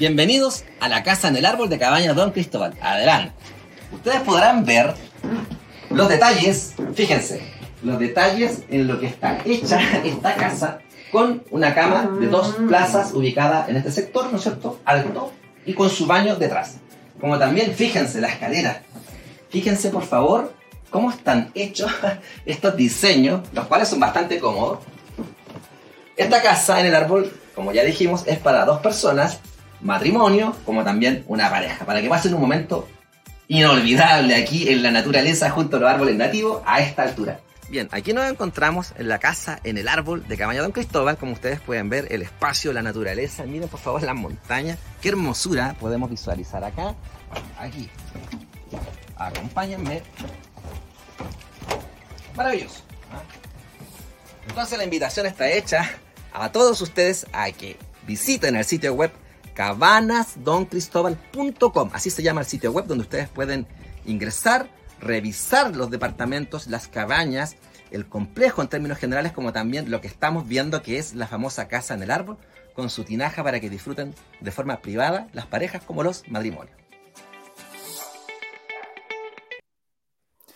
Bienvenidos a la casa en el árbol de cabaña Don Cristóbal. Adelante. Ustedes podrán ver los detalles, fíjense, los detalles en lo que está hecha esta casa con una cama de dos plazas ubicada en este sector, ¿no es cierto? Alto y con su baño detrás. Como también, fíjense, la escalera. Fíjense, por favor, cómo están hechos estos diseños, los cuales son bastante cómodos. Esta casa en el árbol, como ya dijimos, es para dos personas, matrimonio, como también una pareja, para que pasen un momento inolvidable aquí en la naturaleza junto a los árboles nativos a esta altura. Bien, aquí nos encontramos en la casa, en el árbol de Cabaña Don Cristóbal. Como ustedes pueden ver, el espacio, la naturaleza. Miren por favor las montañas. Qué hermosura podemos visualizar acá. Aquí. Acompáñenme. Maravilloso. ¿ah? Entonces la invitación está hecha a todos ustedes a que visiten el sitio web cabanasdoncristóbal.com. Así se llama el sitio web donde ustedes pueden ingresar revisar los departamentos, las cabañas, el complejo en términos generales, como también lo que estamos viendo que es la famosa casa en el árbol, con su tinaja para que disfruten de forma privada las parejas como los matrimonios.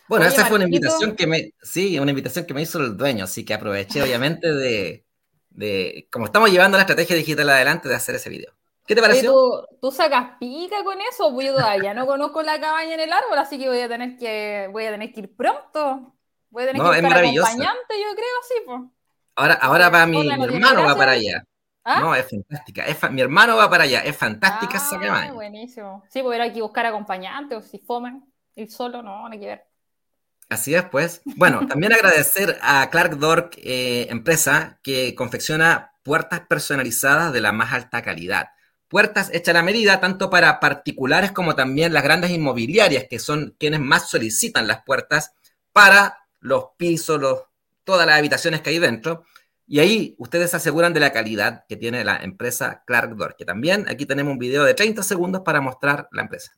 Bueno, esa fue una invitación que me, sí, una invitación que me hizo el dueño, así que aproveché obviamente de, de como estamos llevando la estrategia digital adelante, de hacer ese video. ¿Qué te pareció? ¿tú, ¿tú, sacas pica con eso? Pues yo todavía no conozco la cabaña en el árbol, así que voy a tener que, voy a tener que ir pronto. Voy a tener No, que maravillosa. acompañante, yo creo, sí, pues. Ahora, ahora va mi, hermano va para allá. ¿Ah? No, es fantástica. Es fa- mi hermano va para allá. Es fantástica esa Ah, cabaña. buenísimo. Sí, pues hay que buscar acompañante, o si fomen, ir solo, no, no hay que ver. Así es, pues. Bueno, también agradecer a Clark Dork, eh, empresa que confecciona puertas personalizadas de la más alta calidad. Puertas hechas a la medida, tanto para particulares como también las grandes inmobiliarias, que son quienes más solicitan las puertas para los pisos, los, todas las habitaciones que hay dentro. Y ahí ustedes se aseguran de la calidad que tiene la empresa Clark Dork, que también aquí tenemos un video de 30 segundos para mostrar la empresa.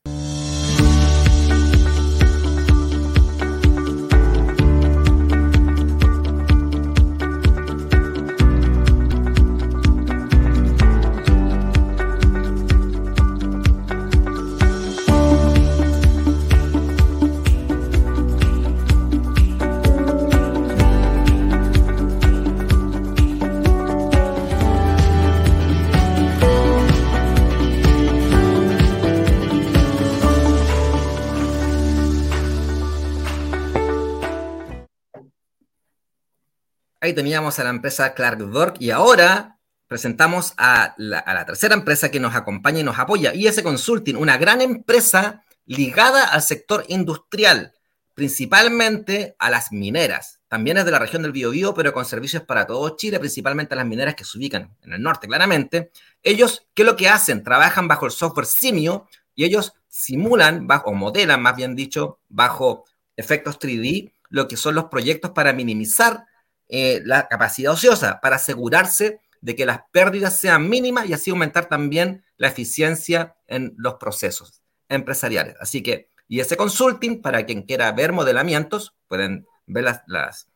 Ahí teníamos a la empresa Clark Dork y ahora presentamos a la, tercera empresa que nos acompaña y nos apoya, IS Consulting, una gran empresa ligada al sector industrial, principalmente a las mineras. También es de la región del Biobío, pero con servicios para todo Chile, principalmente a las mineras que se ubican en el norte, claramente. Ellos, ¿qué es lo que hacen? Trabajan bajo el software Simio y ellos simulan, bajo, o modelan, más bien dicho, bajo efectos 3D, lo que son los proyectos para minimizar eh, la capacidad ociosa, para asegurarse de que las pérdidas sean mínimas y así aumentar también la eficiencia en los procesos empresariales. Así que, y ese consulting, para quien quiera ver modelamientos, pueden ver las, las,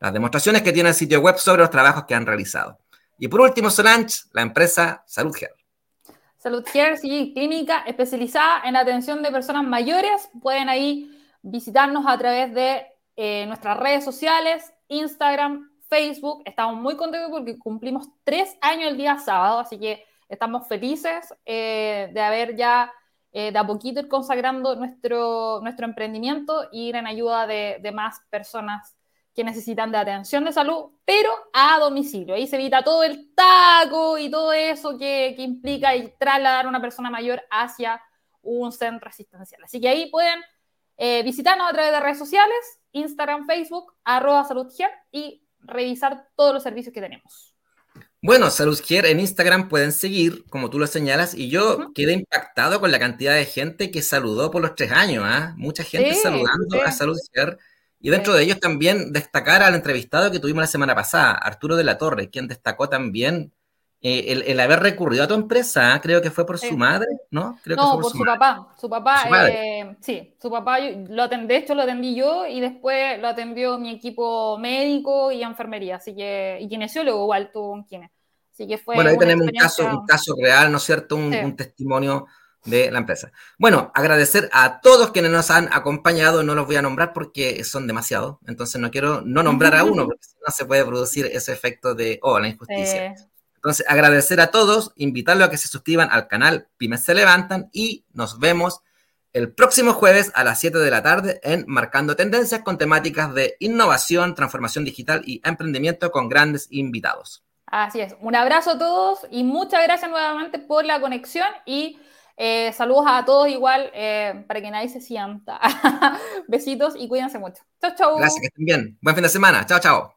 las demostraciones que tiene el sitio web sobre los trabajos que han realizado. Y por último, Solange, la empresa Salud Care. Salud sí, clínica especializada en atención de personas mayores. Pueden ahí visitarnos a través de eh, nuestras redes sociales, Instagram, Facebook. Estamos muy contentos porque cumplimos tres años el día sábado, así que estamos felices eh, de haber ya eh, de a poquito ir consagrando nuestro, nuestro emprendimiento y ir en ayuda de, más personas que necesitan de atención de salud, pero a domicilio. Ahí se evita todo el taco y todo eso que, que implica y trasladar a una persona mayor hacia un centro asistencial. Así que ahí pueden eh, visitarnos a través de redes sociales, Instagram, Facebook, arroba saludger y revisar todos los servicios que tenemos. Bueno, Salud Care en Instagram pueden seguir, como tú lo señalas, y yo quedé impactado con la cantidad de gente que saludó por los tres años, ¿ah? Mucha gente Sí, saludando sí. a Salud Care. Y dentro Sí. de ellos también destacar al entrevistado que tuvimos la semana pasada, Arturo de la Torre, quien destacó también eh, el, el haber recurrido a tu empresa, creo que fue por su madre, ¿no? Creo que No, fue por su papá. Su papá, Su eh, sí, su papá, yo- lo atend- de hecho lo atendí yo y después lo atendió mi equipo médico y enfermería, así que, y kinesiólogo igual tuvo un kine. Así que fue Bueno, ahí tenemos un caso, un caso real, ¿no es cierto? Un, Sí. un testimonio de la empresa. Bueno, agradecer a todos quienes nos han acompañado, no los voy a nombrar porque son demasiados, entonces no quiero no nombrar a uno, porque si no se puede producir ese efecto de, oh, la injusticia. Eh, Entonces, agradecer a todos, invitarlos a que se suscriban al canal Pymes se levantan y nos vemos el próximo jueves a las 7 de la tarde en Marcando Tendencias con temáticas de innovación, transformación digital y emprendimiento con grandes invitados. Así es. Un abrazo a todos y muchas gracias nuevamente por la conexión y eh, saludos a todos igual eh, para que nadie se sienta. Besitos y cuídense mucho. Chau, chau. Gracias, que estén bien. Buen fin de semana. Chao, chao.